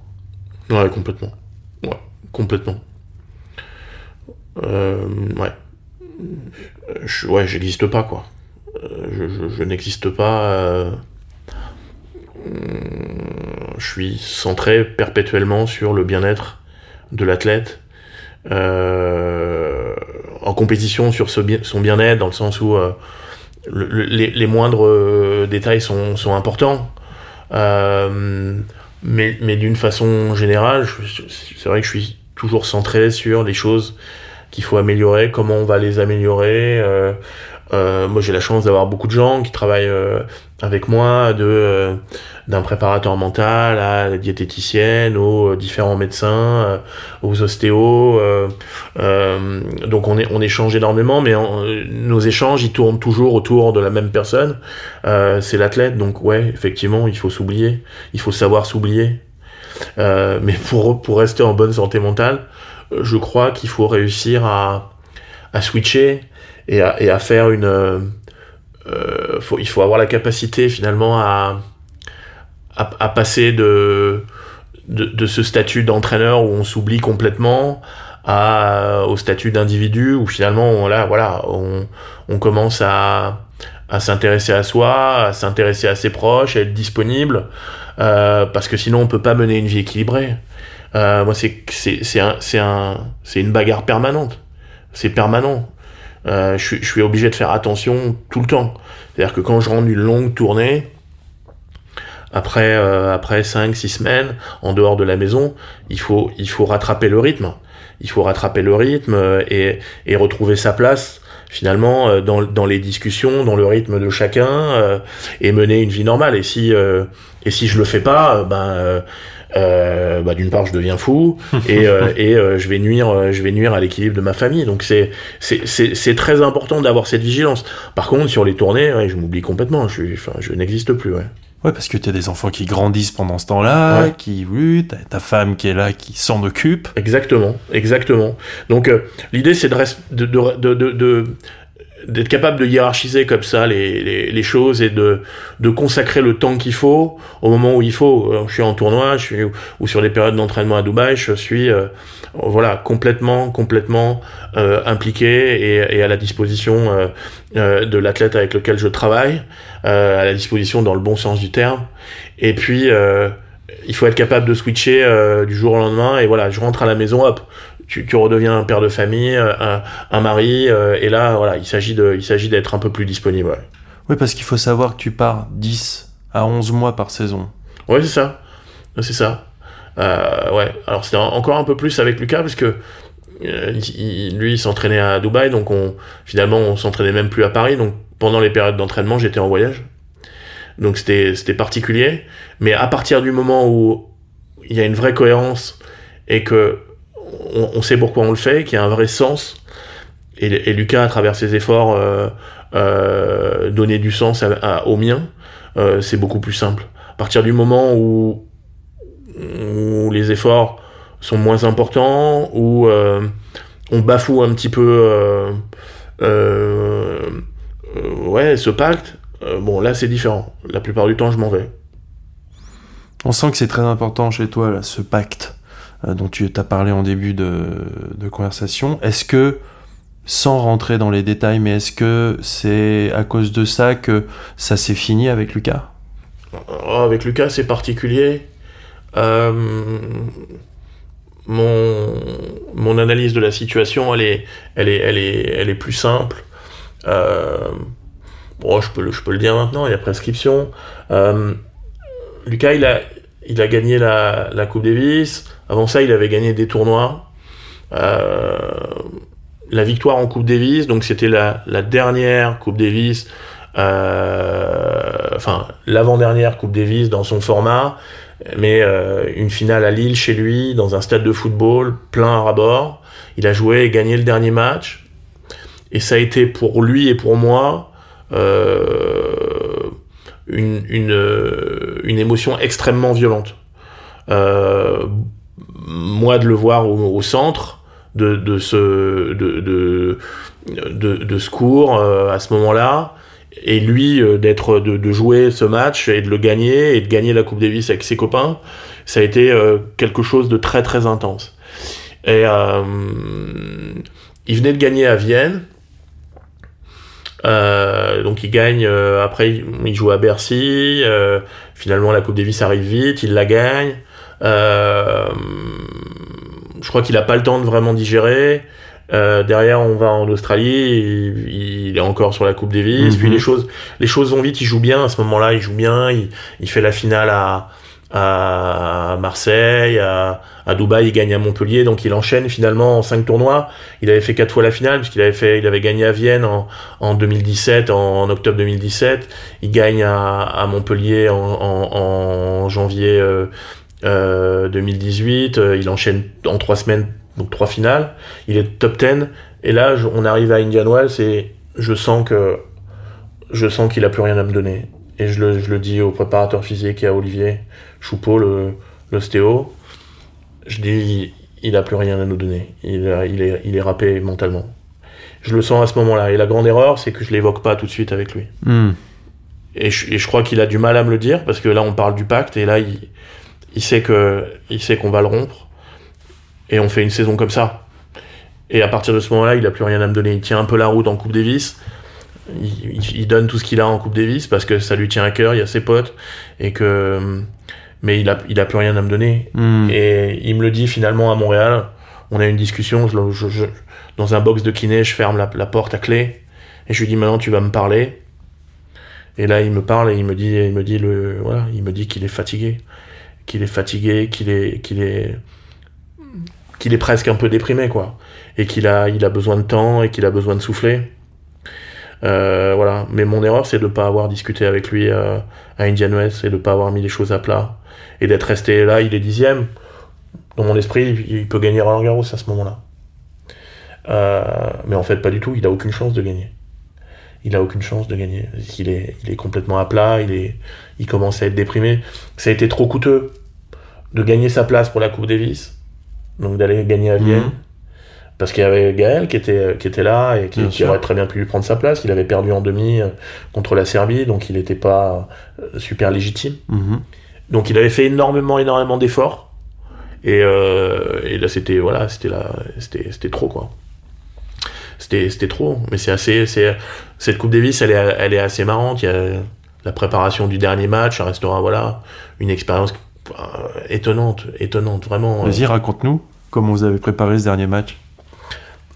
Ouais, complètement. Ouais, complètement. Euh, ouais. Ouais, j'existe pas, quoi. Euh, Je, n'existe pas. euh, Je suis centré perpétuellement sur le bien-être de l'athlète. en compétition sur son bien-être, dans le sens où le- le- les, moindres détails sont importants. Euh, mais, mais d'une façon générale, c'est vrai que je suis toujours centré sur les choses qu'il faut améliorer, comment on va les améliorer. Euh, euh, moi, j'ai la chance d'avoir beaucoup de gens qui travaillent euh, avec moi, de euh, d'un préparateur mental à la diététicienne, aux différents médecins, aux ostéos. donc on, échange énormément, mais nos échanges, ils tournent toujours autour de la même personne. C'est l'athlète, donc ouais, effectivement, il faut s'oublier. Il faut savoir s'oublier. Mais pour, pour rester en bonne santé mentale, je crois qu'il faut réussir à, à switcher et à, et à faire une. euh, euh, faut, il faut avoir la capacité finalement à, à, à passer de, de, de ce statut d'entraîneur où on s'oublie complètement à, au statut d'individu où finalement on, là, voilà, on, on commence à, à s'intéresser à soi, à s'intéresser à ses proches, à être disponible, euh, parce que sinon on peut pas mener une vie équilibrée. Euh, moi, c'est un un une bagarre permanente. C'est permanent. Euh, je je suis obligé de faire attention tout le temps. C'est-à-dire que quand je rentre d'une longue tournée, après euh, après cinq six semaines en dehors de la maison, il faut il faut rattraper le rythme. Il faut rattraper le rythme euh, et et retrouver sa place finalement euh, dans, dans les discussions, dans le rythme de chacun euh, et mener une vie normale. Et si euh, et si je le fais pas, ben euh, bah, d'une part je deviens fou (laughs) et, euh, et euh, je vais nuire euh, je vais nuire à l'équilibre de ma famille. Donc c'est c'est très important d'avoir cette vigilance. Par contre sur les tournées, ouais, je m'oublie complètement. Je enfin je n'existe plus. Ouais. Ouais, parce que tu as des enfants qui grandissent pendant ce temps-là, Ouais. qui, oui, t'as ta femme qui est là, qui s'en occupe. Exactement, exactement. Donc euh, l'idée c'est de, de, de- de- d'être capable de hiérarchiser comme ça les, choses et de, consacrer le temps qu'il faut au moment où il faut. Euh, Je suis en tournoi, je suis ou sur des périodes d'entraînement à Dubaï, je suis euh, voilà complètement complètement euh, impliqué et, à la disposition de l'athlète avec lequel je travaille, à la disposition dans le bon sens du terme. Et puis il faut être capable de switcher du jour au lendemain et voilà je rentre à la maison hop tu, tu redeviens un père de famille euh, un, un mari euh, et là voilà il s'agit de il s'agit d'être un peu plus disponible ouais, Oui, parce qu'il faut savoir que tu pars 10 à 11 mois par saison. ouais c'est ça. C'est ça. Euh, ouais. Alors c'était en- encore un peu plus avec Lucas parce que euh, il- lui il s'entraînait à Dubaï donc on finalement on s'entraînait même plus à Paris. Donc pendant les périodes d'entraînement j'étais en voyage. Donc c'était c'était particulier. Mais à partir du moment où il y a une vraie cohérence et que on, sait pourquoi on le fait, qu'il y a un vrai sens. Et, Lucas, à travers ses efforts, euh, euh, donner du sens à, à- au mien, euh, c'est beaucoup plus simple. À partir du moment où, les efforts sont moins importants, où euh, on bafoue un petit peu ouais, ce pacte, bon, là, c'est différent. La plupart du temps, je m'en vais. On sent que c'est très important chez toi, ce pacte dont tu as parlé en début de, conversation. Est-ce que sans rentrer dans les détails, mais est-ce que c'est à cause de ça que ça s'est fini avec Lucas? Oh, Avec Lucas, c'est particulier. Euh, mon, mon analyse de la situation, elle est, elle est, elle est, elle est plus simple. Euh, bon, je peux, je peux le dire maintenant, il y a prescription. Euh, Lucas, il a, il a gagné la, la Coupe Davis. Avant ça, il avait gagné des tournois. Euh, la victoire en Coupe Davis, donc c'était la, dernière Coupe Davis, euh, enfin l'avant-dernière Coupe Davis dans son format, mais euh, une finale à Lille chez lui, dans un stade de football, plein à rabord. Il a joué et gagné le dernier match. Et ça a été pour lui et pour moi euh, une, une, émotion extrêmement violente. Moi de le voir au centre, de, ce, de, ce cours euh, à ce moment-là, et lui euh, d'être de, de, jouer ce match et de le gagner et de gagner la Coupe Davis avec ses copains, ça a été euh, quelque chose de très très intense. Et il venait de gagner à Vienne. donc il gagne, après il joue à Bercy, finalement la Coupe Davis arrive vite, il la gagne. Euh, je crois qu'il a pas le temps de vraiment digérer. Euh, derrière, on va en Australie, il, est encore sur la Coupe Davis. Mhm. Puis les choses, les choses vont vite. Il joue bien à ce moment-là. Il joue bien. Il, fait la finale à, à Marseille, à, à, Dubaï. Il gagne à Montpellier. Donc il enchaîne finalement en cinq tournois. Il avait fait quatre fois la finale puisqu'il avait fait, il avait gagné à Vienne en, en 2017, en, octobre 2017. Il gagne à, à Montpellier en, en janvier. Euh, 2018, euh, euh, il enchaîne en trois semaines, donc trois finales, il est top 10, et là on arrive à Indian Wells et je sens que je sens qu'il a plus rien à me donner. Et je le, je le dis au préparateur physique et à Olivier Choupeau, l'ostéo, je dis il a plus rien à nous donner. Il, il, est, il est râpé mentalement. Je le sens à ce moment-là. Et la grande erreur, c'est que je l'évoque pas tout de suite avec lui. Hmm. Et, je, et, je, crois qu'il a du mal à me le dire, parce que là, on parle du pacte, et là, il, il sait que il sait qu'on va le rompre et on fait une saison comme ça. Et à partir de ce moment-là, il a plus rien à me donner. Il tient un peu la route en Coupe Davis. Il, il, donne tout ce qu'il a en Coupe Davis parce que ça lui tient à cœur. Il y a ses potes et que mais il a il a plus rien à me donner. Hmm. Et il me le dit finalement à Montréal. On a une discussion. Je, dans un box de kiné, je ferme la, la, porte à clé et je lui dis maintenant tu vas me parler. Et là, il me parle et il me dit, il me dit le, voilà, il me dit qu'il est fatigué qu'il est fatigué, qu'il est, qu'il est, qu'il est presque un peu déprimé, quoi. Et qu'il a, il a besoin de temps et qu'il a besoin de souffler. Euh, voilà. Mais mon erreur, c'est de ne pas avoir discuté avec lui euh, à Indian West et de ne pas avoir mis les choses à plat. Et d'être resté là, il est dixième. Dans mon esprit, il peut gagner Roland Garros à ce moment-là. Euh, mais en fait, pas du tout. Il a aucune chance de gagner il a aucune chance de gagner. Il est, il est complètement à plat, il, est, il commence à être déprimé. Ça a été trop coûteux de gagner sa place pour la Coupe Davis, donc d'aller gagner à Vienne. Mhm. Parce qu'il y avait Gaël qui était, qui était là et qui, aurait très bien pu lui prendre sa place. Il avait perdu en demi euh, contre la Serbie, donc il n'était pas euh, super légitime. Mhm. Donc il avait fait énormément, énormément d'efforts. Et, euh, et, là, c'était voilà, c'était c'était trop quoi c'était trop. Mais c'est assez. Cette Coupe Davis, elle est, elle est assez marrante. Il y a la préparation du dernier match, ça restera voilà, une expérience euh, étonnante, étonnante, vraiment. Vas-y, euh. raconte-nous comment vous avez préparé ce dernier match.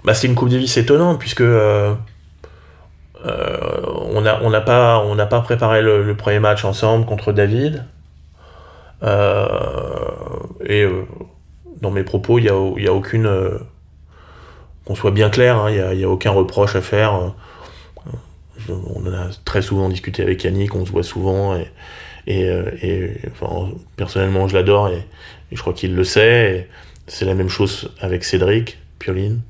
Bah, c'est une Coupe Davis étonnante, puisque. Euh, on n'a on pas, on pas préparé le, premier match ensemble contre David. et dans mes propos, il n'y a, y a aucune qu'on soit bien clair, il hein, n'y a, aucun reproche à faire. Euh, on en a très souvent discuté avec Yannick, on se voit souvent et, euh, personnellement je l'adore et, je crois qu'il le sait. C'est la même chose avec Cédric Pioline,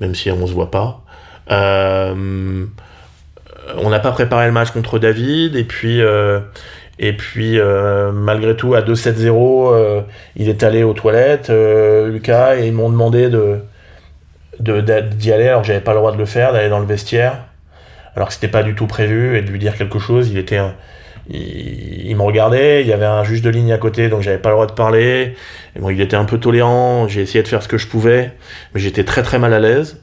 même si on se voit pas. Euh, on n'a pas préparé le match contre David et puis et puis malgré tout à 2-7-0 il est allé aux toilettes Lucas et ils m'ont demandé de d'y aller alors j'avais pas le droit de le faire d'aller dans le vestiaire alors que c'était pas du tout prévu, et de lui dire quelque chose. Il était, il, me regardait, il y avait un juge de ligne à côté, donc j'avais pas le droit de parler. Et bon, il était un peu tolérant, j'ai essayé de faire ce que je pouvais, mais j'étais très très mal à l'aise.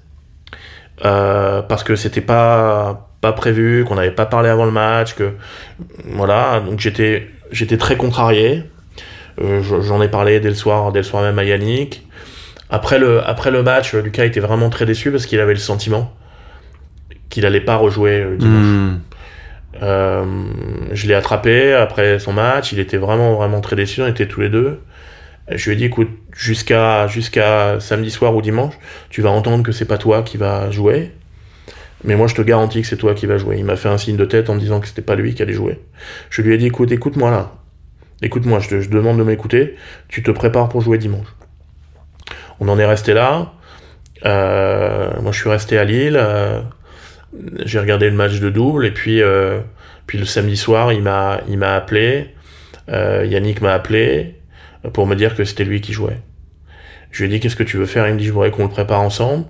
Euh, parce que c'était pas pas prévu, qu'on n'avait pas parlé avant le match, que voilà, donc j'étais j'étais très contrarié. Euh, j'en ai parlé dès le soir, dès le soir même à Yannick. Après le, après le match, Lucas était vraiment très déçu parce qu'il avait le sentiment qu'il allait pas rejouer euh, dimanche. Hmm. Euh, je l'ai attrapé après son match, il était vraiment vraiment très déçu, on était tous les deux. Je lui ai dit écoute, jusqu'à jusqu'à samedi soir ou dimanche, tu vas entendre que c'est pas toi qui va jouer. Mais moi je te garantis que c'est toi qui va jouer. Il m'a fait un signe de tête en me disant que c'était pas lui qui allait jouer. Je lui ai dit écoute, écoute-moi là. Écoute-moi, je te demande de m'écouter. Tu te prépares pour jouer dimanche. On en est resté là. Euh, moi, je suis resté à Lille. Euh, j'ai regardé le match de double et puis, euh, puis le samedi soir, il m'a, il m'a appelé. Yannick m'a appelé pour me dire que c'était lui qui jouait. Je lui ai dit qu'est-ce que tu veux faire? Il me dit je voudrais qu'on le prépare ensemble.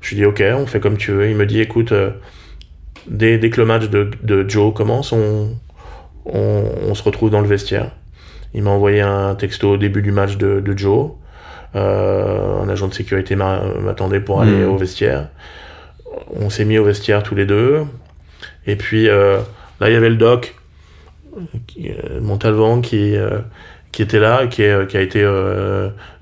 Je lui ai dit ok, on fait comme tu veux. Il me dit écoute, dès, dès, que le match de, de Joe commence, on, on, on, se retrouve dans le vestiaire. Il m'a envoyé un texto au début du match de, de Joe. Euh, un agent de sécurité m'attendait pour aller hmm. au vestiaire. On s'est mis au vestiaire tous les deux. Et puis euh, là, il y avait le doc, euh, Montalvan, qui, qui était là, qui, qui a été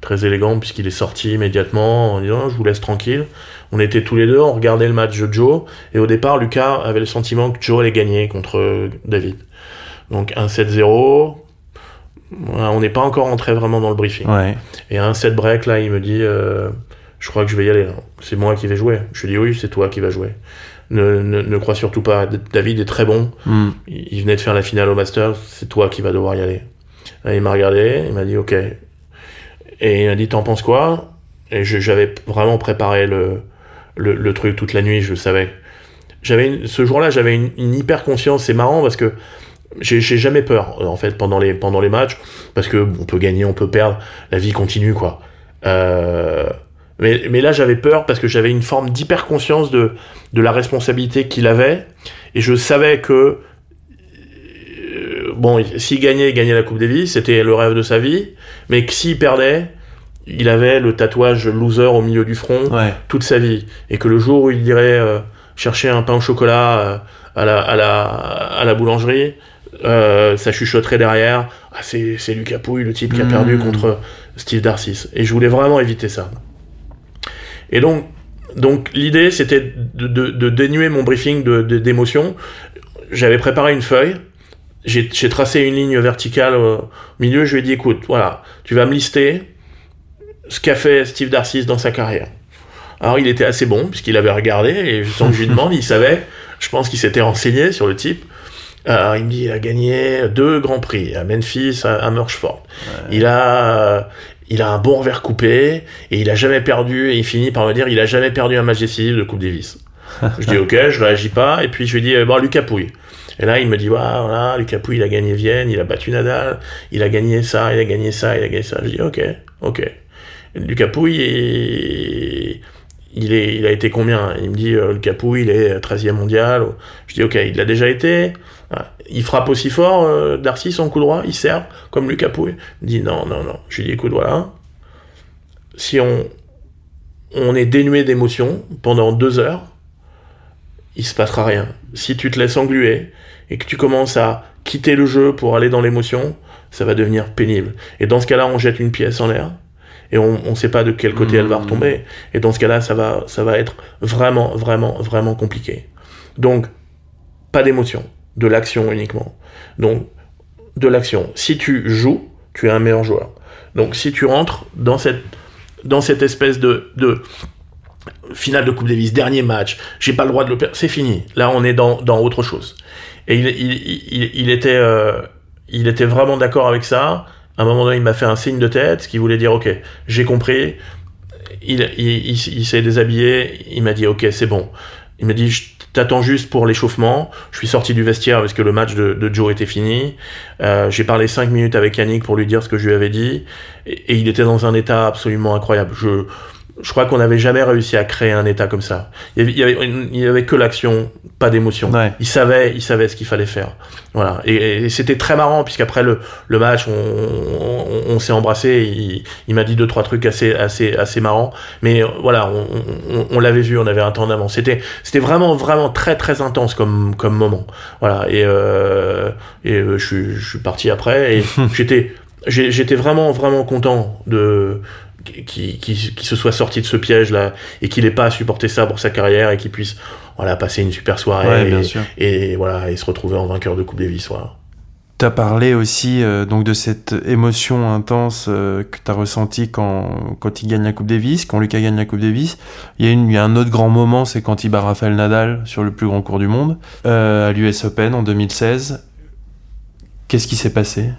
très élégant puisqu'il est sorti immédiatement en disant je vous laisse tranquille. On était tous les deux, on regardait le match de Joe. Et au départ, Lucas avait le sentiment que Joe allait gagner contre David. Donc 1-7-0, on n'est pas encore entré vraiment dans le briefing. Et à un set break, là, il me dit euh, Je crois que je vais y aller. C'est moi qui vais jouer. Je lui dis Oui, c'est toi qui vas jouer. Ne, ne, crois surtout pas. David est très bon. Hmm. Il, venait de faire la finale au Masters. C'est toi qui vas devoir y aller. il m'a regardé. Il m'a dit Ok. Et il m'a dit T'en penses quoi? Et j'avais vraiment préparé le, le, truc toute la nuit. Je le savais. J'avais ce jour-là, j'avais une, une hyper confiance. C'est marrant parce que j'ai jamais peur en fait pendant les pendant les matchs parce que on peut gagner on peut perdre la vie continue quoi. Euh, mais, mais là j'avais peur parce que j'avais une forme d'hyper conscience de de la responsabilité qu'il avait et je savais que euh, bon s'il gagnait il gagnait la coupe Davis c'était le rêve de sa vie mais que s'il perdait il avait le tatouage loser au milieu du front toute sa vie et que le jour où il irait euh, chercher un pain au chocolat à la, à la, à la boulangerie euh, ça chuchoterait derrière. Ah, c'est, c'est Lucas Pouille, le type qui a perdu hmm. contre Steve Darcis. Et je voulais vraiment éviter ça. Et donc, donc l'idée, c'était de, de, dénuer mon briefing de, d'émotion. J'avais préparé une feuille. J'ai, j'ai tracé une ligne verticale au milieu. Je lui ai dit, écoute, voilà, tu vas me lister ce qu'a fait Steve Darcis dans sa carrière. Alors, il était assez bon, puisqu'il avait regardé, et sans que je lui (laughs) demande, il savait. Je pense qu'il s'était renseigné sur le type. Euh, il me dit il a gagné deux grands prix à Memphis, à, à Il a il a un bon revers coupé et il a jamais perdu et il finit par me dire il a jamais perdu un match décisif de Coupe Davis. je dis ok, je réagis pas et puis je lui dis bon Lucas Pouille. Et là il me dit voilà Lucas Pouille il a gagné Vienne, il a battu Nadal, il a gagné ça, il a gagné ça, il a gagné ça. Je dis ok, ok. Lucas Pouille il, est, il a été combien? Il me dit euh, Lucas Pouille il est 13e mondial. Je dis ok, il l'a déjà été. Il frappe aussi fort, euh, Darcy, son coup droit, il sert, comme Lucas Pouille. Il dit non, non, non. Je lui dis écoute, voilà. Si on, on est dénué d'émotion pendant deux heures, il se passera rien. Si tu te laisses engluer et que tu commences à quitter le jeu pour aller dans l'émotion, ça va devenir pénible. Et dans ce cas-là, on jette une pièce en l'air et on ne sait pas de quel côté elle va retomber. Et dans ce cas-là, ça va, ça va être vraiment, vraiment, vraiment compliqué. Donc, pas d'émotion de l'action uniquement. Donc, de l'action. Si tu joues, tu es un meilleur joueur. Donc, si tu rentres dans cette, dans cette espèce de, de finale de Coupe Davis, dernier match, j'ai pas le droit de le perdre, c'est fini. Là, on est dans, dans autre chose. Et il, il, était, euh, il était vraiment d'accord avec ça. À un moment donné, il m'a fait un signe de tête, ce qui voulait dire, ok, j'ai compris. Il, il, s'est déshabillé, il m'a dit, ok, c'est bon. Il m'a dit, T'attends juste pour l'échauffement. Je suis sorti du vestiaire parce que le match de, Joe était fini. Euh, j'ai parlé 5 minutes avec Yannick pour lui dire ce que je lui avais dit. Et, il était dans un état absolument incroyable. Je, je crois qu'on n'avait jamais réussi à créer un état comme ça. Il y avait, que l'action, pas d'émotion. Il savait, il savait ce qu'il fallait faire. Voilà. Et, c'était très marrant puisqu'après le, le match, on, on, s'est embrassé. Il, m'a dit deux trois trucs assez, assez, assez marrants. Mais voilà, on, l'avait vu, on avait un temps d'avance. C'était, c'était vraiment, vraiment très, très intense comme, comme moment. Voilà. Et, euh, et euh, je, suis, je suis parti après et (laughs) j'étais, j'étais vraiment, vraiment content de qui, qui, se soit sorti de ce piège là et qu'il n'ait pas à supporter ça pour sa carrière et qu'il puisse voilà passer une super soirée et, voilà et se retrouver en vainqueur de Coupe Davis voilà. Tu as parlé aussi euh, donc de cette émotion intense euh, que tu as ressentie quand, quand il gagne la Coupe Davis, quand Lucas gagne la Coupe Davis. Il y a, une, il y a un autre grand moment, c'est quand il bat Rafael Nadal sur le plus grand cours du monde, euh, à l'US Open en 2016. Qu'est-ce qui s'est passé?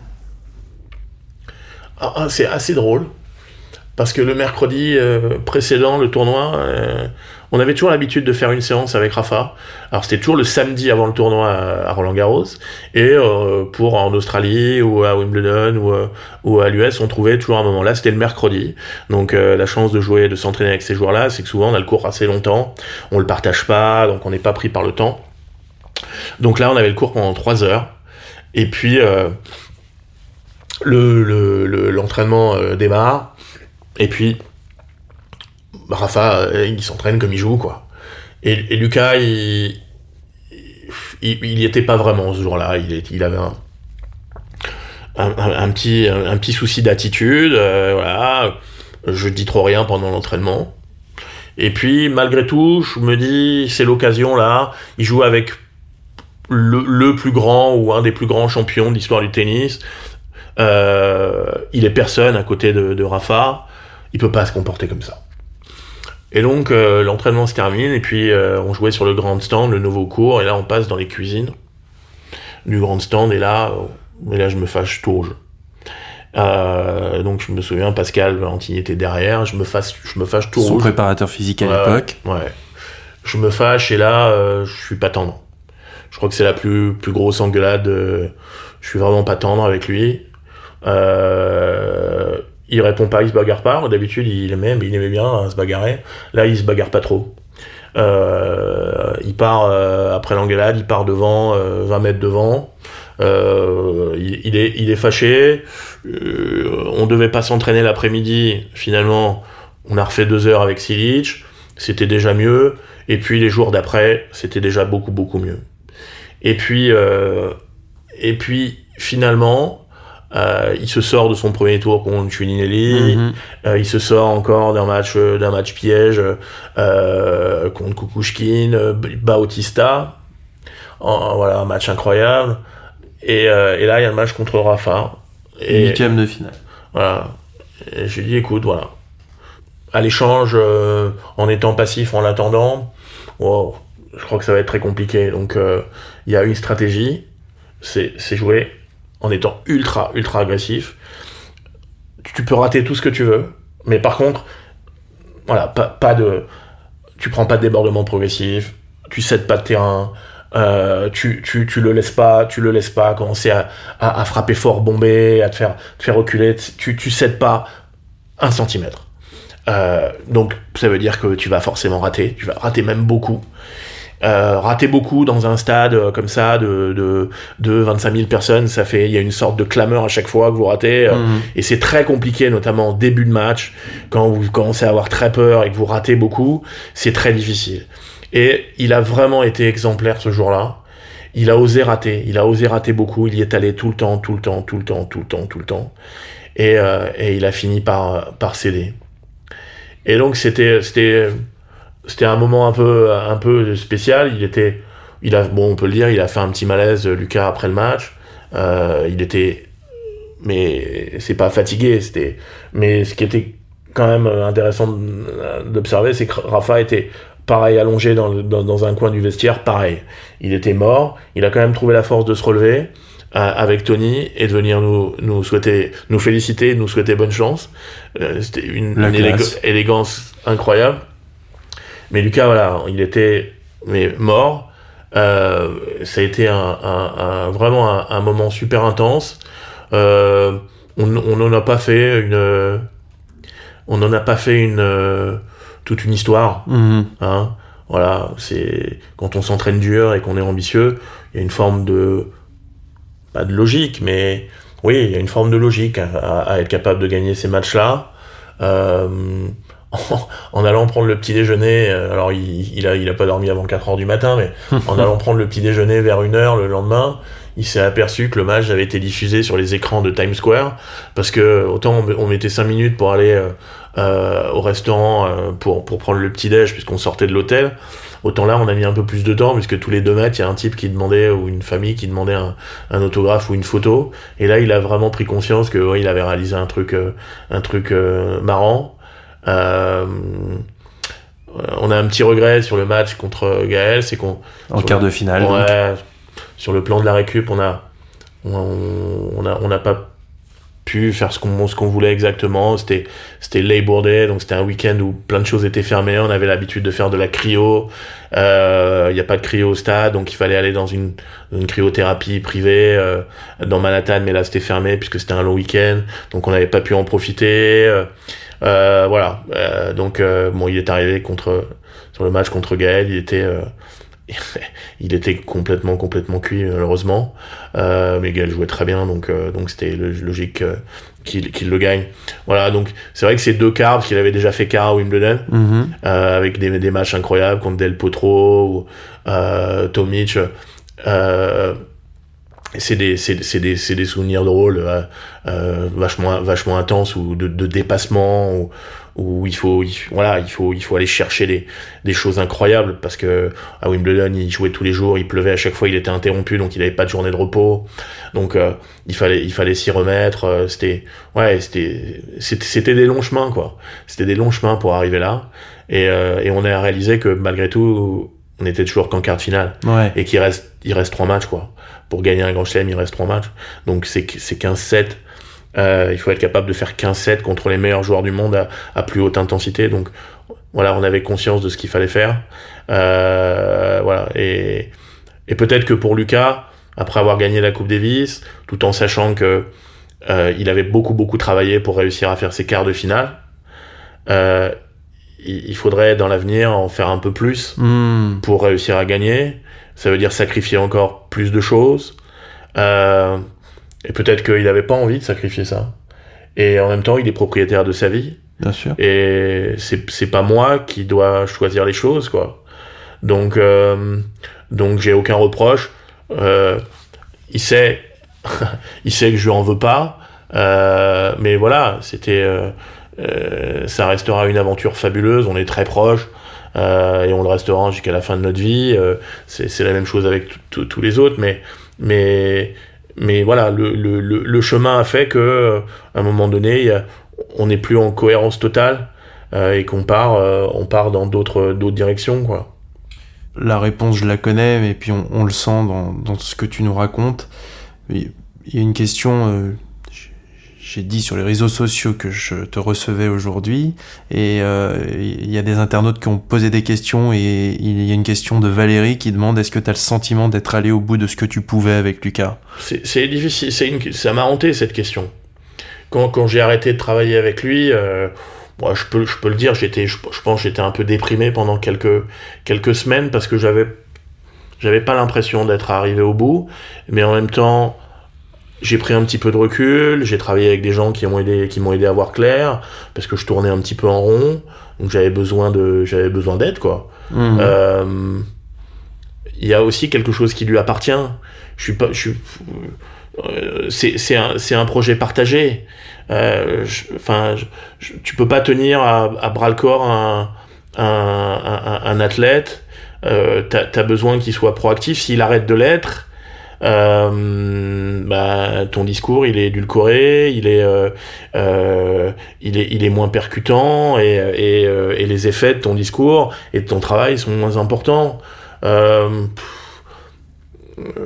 Ah, ah, C'est assez drôle. Parce que le mercredi euh, précédent, le tournoi, euh, on avait toujours l'habitude de faire une séance avec Rafa. Alors c'était toujours le samedi avant le tournoi à, Roland Garros. Et euh, pour en Australie ou à Wimbledon ou, ou à l'US, on trouvait toujours un moment. Là, c'était le mercredi. Donc la chance de jouer, de s'entraîner avec ces joueurs-là, c'est que souvent on a le cours assez longtemps. On le partage pas, donc on n'est pas pris par le temps. Donc là, on avait le cours pendant trois heures. Et puis l'entraînement le, démarre. Et puis, Rafa, euh, il s'entraîne comme il joue, quoi. Et, Lucas, il, il, était pas vraiment ce jour-là. Il, avait un, un, petit, un, petit souci d'attitude. Euh. Je dis trop rien pendant l'entraînement. Et puis, malgré tout, je me dis, c'est l'occasion là. Il joue avec le, plus grand ou un des plus grands champions de l'histoire du tennis. Euh, il est personne à côté de Rafa il peut pas se comporter comme ça. Et donc euh, l'entraînement se termine et puis euh, on jouait sur le grand stand, le nouveau cours, et là on passe dans les cuisines du grand stand et là, euh, et là je me fâche tout au jeu. donc je me souviens, Pascal Valentini était derrière, je me fâche, je me fâche tout Son préparateur physique à l'époque. Ouais. Je me fâche et là, je suis pas tendre. Je crois que c'est la plus, plus grosse engueulade. je suis vraiment pas tendre avec lui. Euh, il répond pas, il se bagarre pas. D'habitude, il aimait, il aimait bien se bagarrer. Là, il se bagarre pas trop. Euh, il part euh, après l'engueulade, il part devant, 20 euh, mètres devant. Il, est, il est fâché. on devait pas s'entraîner l'après-midi. Finalement, on a refait deux heures avec Silic. C'était déjà mieux. Et puis les jours d'après, c'était déjà beaucoup beaucoup mieux. Et puis, et puis finalement, euh, il se sort de son premier tour contre Chulinelli. Mhm. euh, il se sort encore d'un match euh, d'un match piège euh, contre Kukushkin, euh, Bautista. voilà, un match incroyable. Et, et là, il y a le match contre Rafa. Et, Huitième de finale. Voilà. Et je lui dis, écoute, voilà. À l'échange, en étant passif, en l'attendant, je crois que ça va être très compliqué. Donc, il y a une stratégie, c'est jouer en étant ultra, ultra agressif. Tu peux rater tout ce que tu veux, mais par contre, voilà, pas, de. Tu prends pas de débordement progressif, tu cèdes pas de terrain, euh, tu, tu, tu, le laisses pas, tu le laisses pas commencer à, à, frapper fort, bomber, à te faire, te faire reculer, tu, tu cèdes pas un centimètre. Euh, donc ça veut dire que tu vas forcément rater, tu vas rater même beaucoup. Euh, rater beaucoup dans un stade euh, comme ça de, de, de 25 000 personnes, ça fait, il y a une sorte de clameur à chaque fois que vous ratez, euh, mhm. et c'est très compliqué, notamment en début de match, quand vous commencez à avoir très peur et que vous ratez beaucoup, c'est très difficile. Et il a vraiment été exemplaire ce jour-là. Il a osé rater, il a osé rater beaucoup, il y est allé tout le temps, tout le temps, tout le temps, tout le temps, tout le temps, et, et il a fini par, par céder. Et donc c'était, c'était, c'était un moment un peu, un peu spécial. Il était, il a, bon, on peut le dire, il a fait un petit malaise, Lucas, après le match. Euh, il était, mais c'est pas fatigué, c'était, mais ce qui était quand même intéressant d'observer, c'est que Rafa était pareil allongé dans, dans, un coin du vestiaire, pareil. Il était mort, il a quand même trouvé la force de se relever euh, avec Tony et de venir nous, nous souhaiter, nous féliciter, nous souhaiter bonne chance. Euh, c'était une, une élégance incroyable. Mais Lucas, voilà, il était mais mort. Euh, ça a été un, un, vraiment un, moment super intense. Euh, on n'en a pas fait une, on n'en a pas fait une, toute une histoire. Mhm. Hein. Voilà, c'est quand on s'entraîne dur et qu'on est ambitieux, il y a une forme de pas de logique, mais oui, il y a une forme de logique à, à- à être capable de gagner ces matchs-là. Euh, (laughs) en, allant prendre le petit déjeuner, euh, alors il, il a il a pas dormi avant 4 heures du matin, mais (laughs) en allant prendre le petit déjeuner vers 1 heure le lendemain, il s'est aperçu que le match avait été diffusé sur les écrans de Times Square parce que autant on, mettait 5 minutes pour aller euh, euh, au restaurant euh, pour pour prendre le petit déj puisqu'on sortait de l'hôtel. Autant là, on a mis un peu plus de temps, puisque tous les deux mètres, il y a un type qui demandait, ou une famille qui demandait un, un autographe ou une photo. Et là, il a vraiment pris conscience que, ouais, il avait réalisé un truc, un truc euh, marrant. Euh, on a un petit regret sur le match contre Gaël, c'est qu'on En quart le- de finale. Ouais, sur le plan de la récup, on a, on, on a, on n'a pas pu faire ce qu'on, ce qu'on voulait exactement. C'était, c'était Labor Day, donc c'était un week-end où plein de choses étaient fermées. On avait l'habitude de faire de la cryo. Euh, Il n'y a pas de cryo au stade, donc il fallait aller dans une, une cryothérapie privée euh, dans Manhattan, mais là c'était fermé puisque c'était un long week-end, donc on n'avait pas pu en profiter. Euh, voilà. Euh, donc euh, bon, il est arrivé contre sur le match contre Gaël, il était euh, (laughs) il était complètement complètement cuit malheureusement euh, mais Gaël jouait très bien donc euh, donc c'était lo- logique qu'il qu'il le gagne voilà donc c'est vrai que c'est deux quarts parce qu'il avait déjà fait quart à Wimbledon Mhm. euh, avec des, des matchs incroyables contre Del Potro ou euh, Tomic euh, c'est des, c'est, c'est des, c'est des souvenirs drôles, euh, euh, vachement, vachement intenses ou de, de dépassement où, où il faut, il- voilà, il faut, il faut aller chercher des, des choses incroyables parce que à Wimbledon il jouait tous les jours, il pleuvait à chaque fois, il était interrompu donc il avait pas de journée de repos, donc euh, il fallait, il fallait s'y remettre. euh, c'était, ouais, c'était, c'était, c'était des longs chemins quoi. C'était des longs chemins pour arriver là et, euh, et on a réalisé que malgré tout on était toujours qu'en quart de finale Ouais. et qu'il reste, il reste trois matchs, quoi. Pour gagner un grand chelem, il reste trois matchs. Donc c'est, c'est 15-7. Euh, il faut être capable de faire 15-7 contre les meilleurs joueurs du monde à, à plus haute intensité. Donc voilà, on avait conscience de ce qu'il fallait faire. Euh, voilà. Et, et peut-être que pour Lucas, après avoir gagné la Coupe Davis, tout en sachant que euh, il avait beaucoup beaucoup travaillé pour réussir à faire ses quarts de finale, euh, il, il faudrait dans l'avenir en faire un peu plus Mhm. pour réussir à gagner. Ça veut dire sacrifier encore plus de choses. Euh, et peut-être qu'il n'avait pas envie de sacrifier ça. Et en même temps, il est propriétaire de sa vie. Bien sûr. Et c'est pas moi qui dois choisir les choses, quoi. Donc, euh, donc j'ai aucun reproche. Euh, il sait, (laughs) il sait que je lui en veux pas. Euh, mais voilà, c'était, ça restera une aventure fabuleuse. On est très proches. Euh, et on le restera jusqu'à la fin de notre vie. Euh, c'est la même chose avec tous les autres, mais mais mais voilà, le, le, le, chemin a fait que euh, à un moment donné, on n'est plus en cohérence totale euh, et qu'on part on part dans d'autres directions quoi. La réponse, je la connais, et puis on, on le sent dans, dans ce que tu nous racontes. Il y a une question, j'ai dit sur les réseaux sociaux que je te recevais aujourd'hui, et euh, il y a des internautes qui ont posé des questions, et il y a une question de Valérie qui demande est-ce que tu as le sentiment d'être allé au bout de ce que tu pouvais avec Lucas? C'est difficile, ça m'a hanté cette question. Quand, j'ai arrêté de travailler avec lui, euh, moi, je peux, je peux le dire, je, je pense, j'étais un peu déprimé pendant quelques quelques semaines parce que j'avais, j'avais pas l'impression d'être arrivé au bout, mais en même temps, j'ai pris un petit peu de recul, j'ai travaillé avec des gens qui m'ont aidé, qui m'ont aidé à voir clair parce que je tournais un petit peu en rond, donc j'avais besoin de, j'avais besoin d'aide quoi. Mhm. Euh, il y a aussi quelque chose qui lui appartient. Je suis pas, je suis, euh, c'est c'est un, c'est un projet partagé. Euh, Enfin, tu peux pas tenir à, à bras le corps un, un, un, un athlète. Euh, T'as as besoin qu'il soit proactif. S'il arrête de l'être, euh, bah, ton discours il est édulcoré, il est, euh, euh, il est, il est moins percutant et, et, euh, et les effets de ton discours et de ton travail sont moins importants. Euh,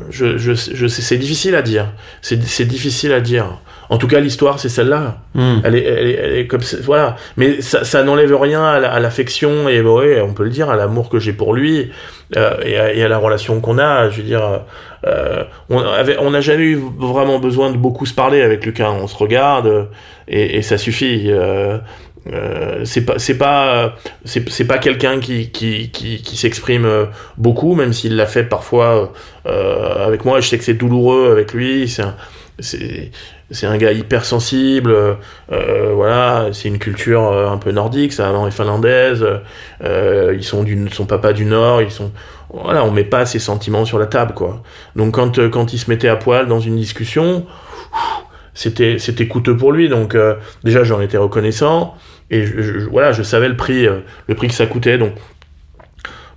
je, je, je sais, c'est difficile à dire. C'est difficile à dire. En tout cas, l'histoire, c'est celle-là. Mhm. Elle est, elle est, elle est comme ça- voilà. Mais ça, ça n'enlève rien à la- à l'affection et ouais, on peut le dire à l'amour que j'ai pour lui euh, et, à, et à la relation qu'on a. Je veux dire, euh, on avait, on n'a jamais eu vraiment besoin de beaucoup se parler avec Lucas. On se regarde et, et ça suffit. Euh, Euh, c'est pas c'est pas c'est pas quelqu'un qui qui, qui, qui s'exprime beaucoup même s'il l'a fait parfois euh, avec moi je sais que c'est douloureux avec lui c'est c'est un gars hyper sensible euh, voilà c'est une culture un peu nordique sa maman est finlandaise ils sont du son papa du nord ils sont voilà on met pas ses sentiments sur la table quoi. Donc quand quand il se mettait à poil dans une discussion c'était c'était coûteux pour lui. Donc déjà j'en étais reconnaissant et je, voilà, je savais le prix, euh, le prix que ça coûtait, donc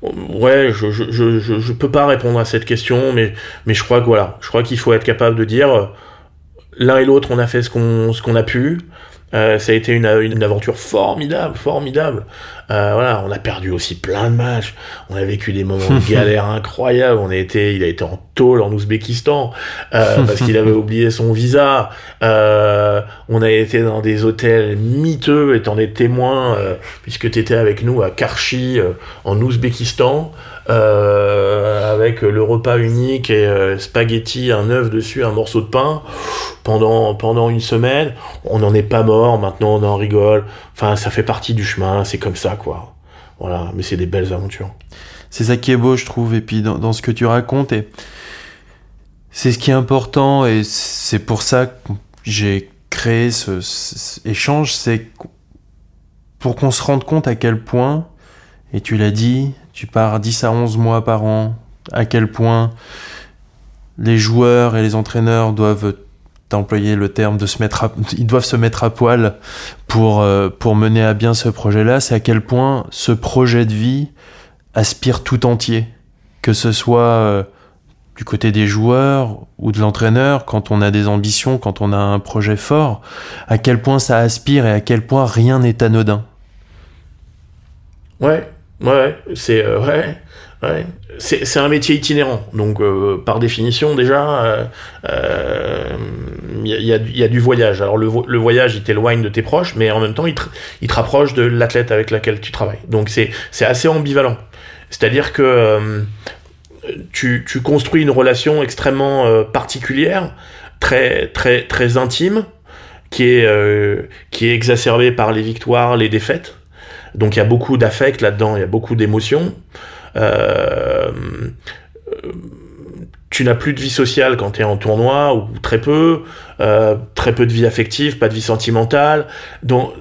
ouais, je, je, je, je, peux pas répondre à cette question, mais, mais je crois que voilà, je crois qu'il faut être capable de dire euh, l'un et l'autre, on a fait ce qu'on ce a pu. Euh, ça a été une, une, aventure formidable, formidable. Euh, voilà, on a perdu aussi plein de matchs. On a vécu des moments de galère (laughs) incroyables. On a été, il a été en tôle en Ouzbékistan euh, parce qu'il avait (laughs) oublié son visa. Euh, on a été dans des hôtels miteux, étant des témoins, euh, puisque tu étais avec nous à Karchi en Ouzbékistan. Euh, avec le repas unique et euh, spaghetti, un œuf dessus, un morceau de pain pendant, pendant une semaine. On n'en est pas mort, maintenant on en rigole. Enfin, ça fait partie du chemin, c'est comme ça, quoi. Voilà, mais c'est des belles aventures. C'est ça qui est beau, je trouve, et puis dans, ce que tu racontes, et c'est ce qui est important, et c'est pour ça que j'ai créé ce, ce échange, c'est pour qu'on se rende compte à quel point, et tu l'as dit, tu pars 10 à 11 mois par an, à quel point les joueurs et les entraîneurs doivent employer le terme de se mettre à, ils doivent se mettre à poil pour, euh, pour mener à bien ce projet-là, c'est à quel point ce projet de vie aspire tout entier, que ce soit euh, du côté des joueurs ou de l'entraîneur, quand on a des ambitions, quand on a un projet fort, à quel point ça aspire et à quel point rien n'est anodin. Ouais, Ouais, c'est euh, ouais, ouais. C'est un métier itinérant, donc euh, par définition déjà, il euh, y, a, y, a, du voyage. Alors le, voyage, il t'éloigne de tes proches, mais en même temps, il te, rapproche de l'athlète avec laquelle tu travailles. Donc c'est assez ambivalent. C'est-à-dire que tu, tu, construis une relation extrêmement particulière, très très très intime, qui est qui est exacerbée par les victoires, les défaites. Donc il y a beaucoup d'affect là-dedans, il y a beaucoup d'émotions. Euh, tu n'as plus de vie sociale quand tu es en tournoi, ou très peu, euh, très peu de vie affective, pas de vie sentimentale. Donc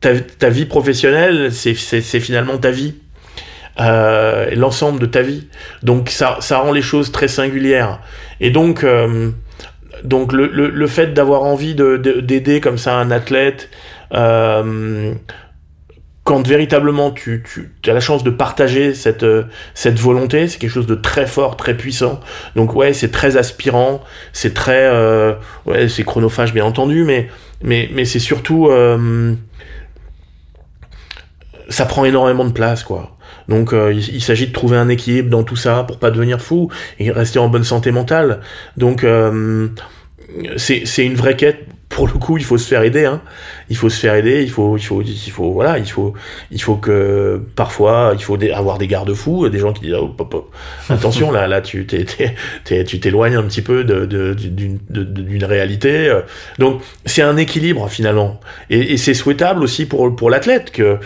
ta, vie professionnelle, c'est finalement ta vie. Euh, l'ensemble de ta vie. Donc ça, ça rend les choses très singulières. Et donc, donc le, le, le fait d'avoir envie d'aider de, comme ça un athlète, quand véritablement tu, as la chance de partager cette, euh, cette volonté, c'est quelque chose de très fort, très puissant. Donc ouais, c'est très aspirant, c'est très... Euh, ouais, c'est chronophage bien entendu, mais, mais, mais c'est surtout... Euh, ça prend énormément de place, quoi. Donc il, s'agit de trouver un équilibre dans tout ça pour pas devenir fou et rester en bonne santé mentale. Donc c'est une vraie quête pour le coup, il faut se faire aider. Hein. Il faut se faire aider. Il faut, il faut, il faut, voilà, il faut, il faut que parfois, il faut avoir des garde-fous, des gens qui disent oh, (laughs) attention là, là, tu t'es, tu t'éloignes un petit peu de, d'une, d'une réalité. Donc, c'est un équilibre finalement, et, c'est souhaitable aussi pour pour l'athlète que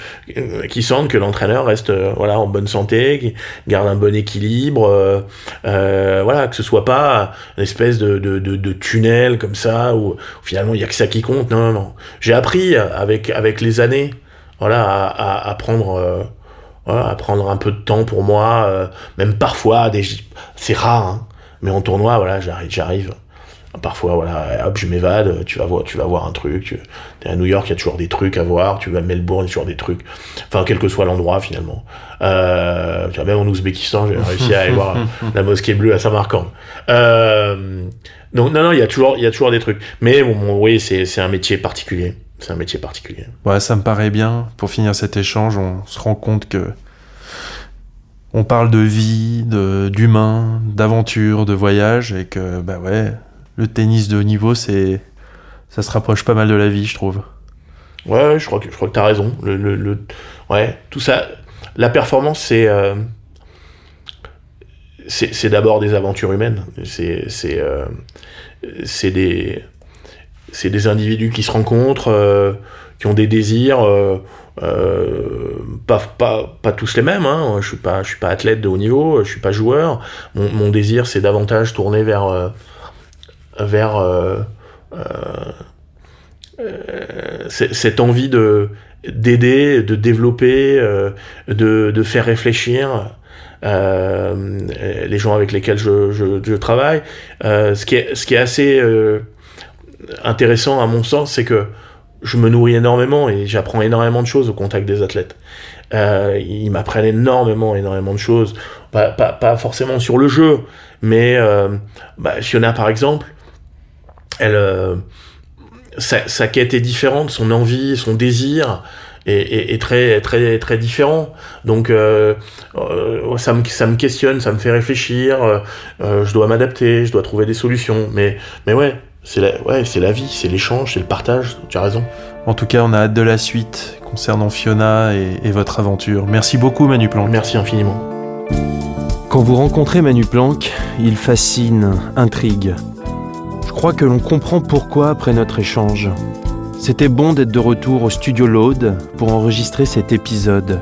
qui sente que l'entraîneur reste voilà en bonne santé, qui garde un bon équilibre, euh, euh, voilà, que ce soit pas une espèce de, de, de, tunnel comme ça où finalement il y a que ça qui compte. Non, non, non. J'ai appris avec, avec les années, voilà, à, à, prendre, euh, à prendre un peu de temps pour moi, euh, même parfois, des, c'est rare, hein, mais en tournoi, voilà, j'arrive, j'arrive. Parfois, voilà, hop, je m'évade, tu vas voir, tu vas voir un truc, tu es à New York, il y a toujours des trucs à voir, tu vas à Melbourne, il y a toujours des trucs, enfin, quel que soit l'endroit, finalement. Euh, même en Ouzbékistan, j'ai réussi à aller voir (laughs) la mosquée bleue à Samarkand. Euh, donc non, non, il y a toujours, il y a toujours des trucs. Mais bon, oui, c'est un métier particulier. C'est un métier particulier. Ouais, ça me paraît bien. Pour finir cet échange, on se rend compte que on parle de vie, d'humain, d'aventure, de voyage, et que bah ouais, le tennis de haut niveau, c'est ça se rapproche pas mal de la vie, je trouve. Ouais, je crois que je crois que t'as raison. Le, le, ouais, tout ça, la performance, c'est euh, c'est d'abord des aventures humaines. C'est euh, des, des individus qui se rencontrent, euh, qui ont des désirs pas, pas, pas tous les mêmes. Hein. Je suis suis pas athlète de haut niveau, je suis pas joueur. Mon, désir c'est davantage tourner vers vers cette envie de d'aider, de développer, de, de faire réfléchir euh, les gens avec lesquels je, je, travaille. Euh, ce, qui est, ce qui est assez euh, intéressant à mon sens, c'est que je me nourris énormément et j'apprends énormément de choses au contact des athlètes. Euh, ils m'apprennent énormément, énormément de choses. Pas, pas, pas forcément sur le jeu, mais euh, bah, Fiona, par exemple, elle, euh, sa, sa, quête est différente, son envie, son désir, est, très très très différent. Donc euh, euh, ça me ça me questionne, ça me fait réfléchir. Euh, je dois m'adapter, je dois trouver des solutions. Mais mais ouais, c'est la ouais c'est la vie, c'est l'échange, c'est le partage. Tu as raison. En tout cas, on a hâte de la suite concernant Fiona et, et votre aventure. Merci beaucoup, Manu Planck. Merci infiniment. Quand vous rencontrez Manu Planck, il fascine, intrigue. Je crois que l'on comprend pourquoi après notre échange. C'était bon d'être de retour au studio Load pour enregistrer cet épisode.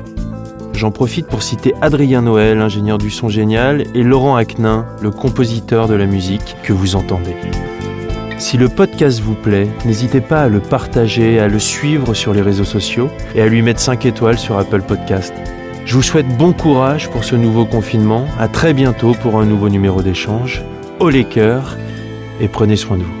J'en profite pour citer Adrien Noël, ingénieur du son génial, et Laurent Aknin, le compositeur de la musique que vous entendez. Si le podcast vous plaît, n'hésitez pas à le partager, à le suivre sur les réseaux sociaux et à lui mettre 5 étoiles sur Apple Podcast. Je vous souhaite bon courage pour ce nouveau confinement, à très bientôt pour un nouveau numéro d'échange. Au les cœurs et prenez soin de vous.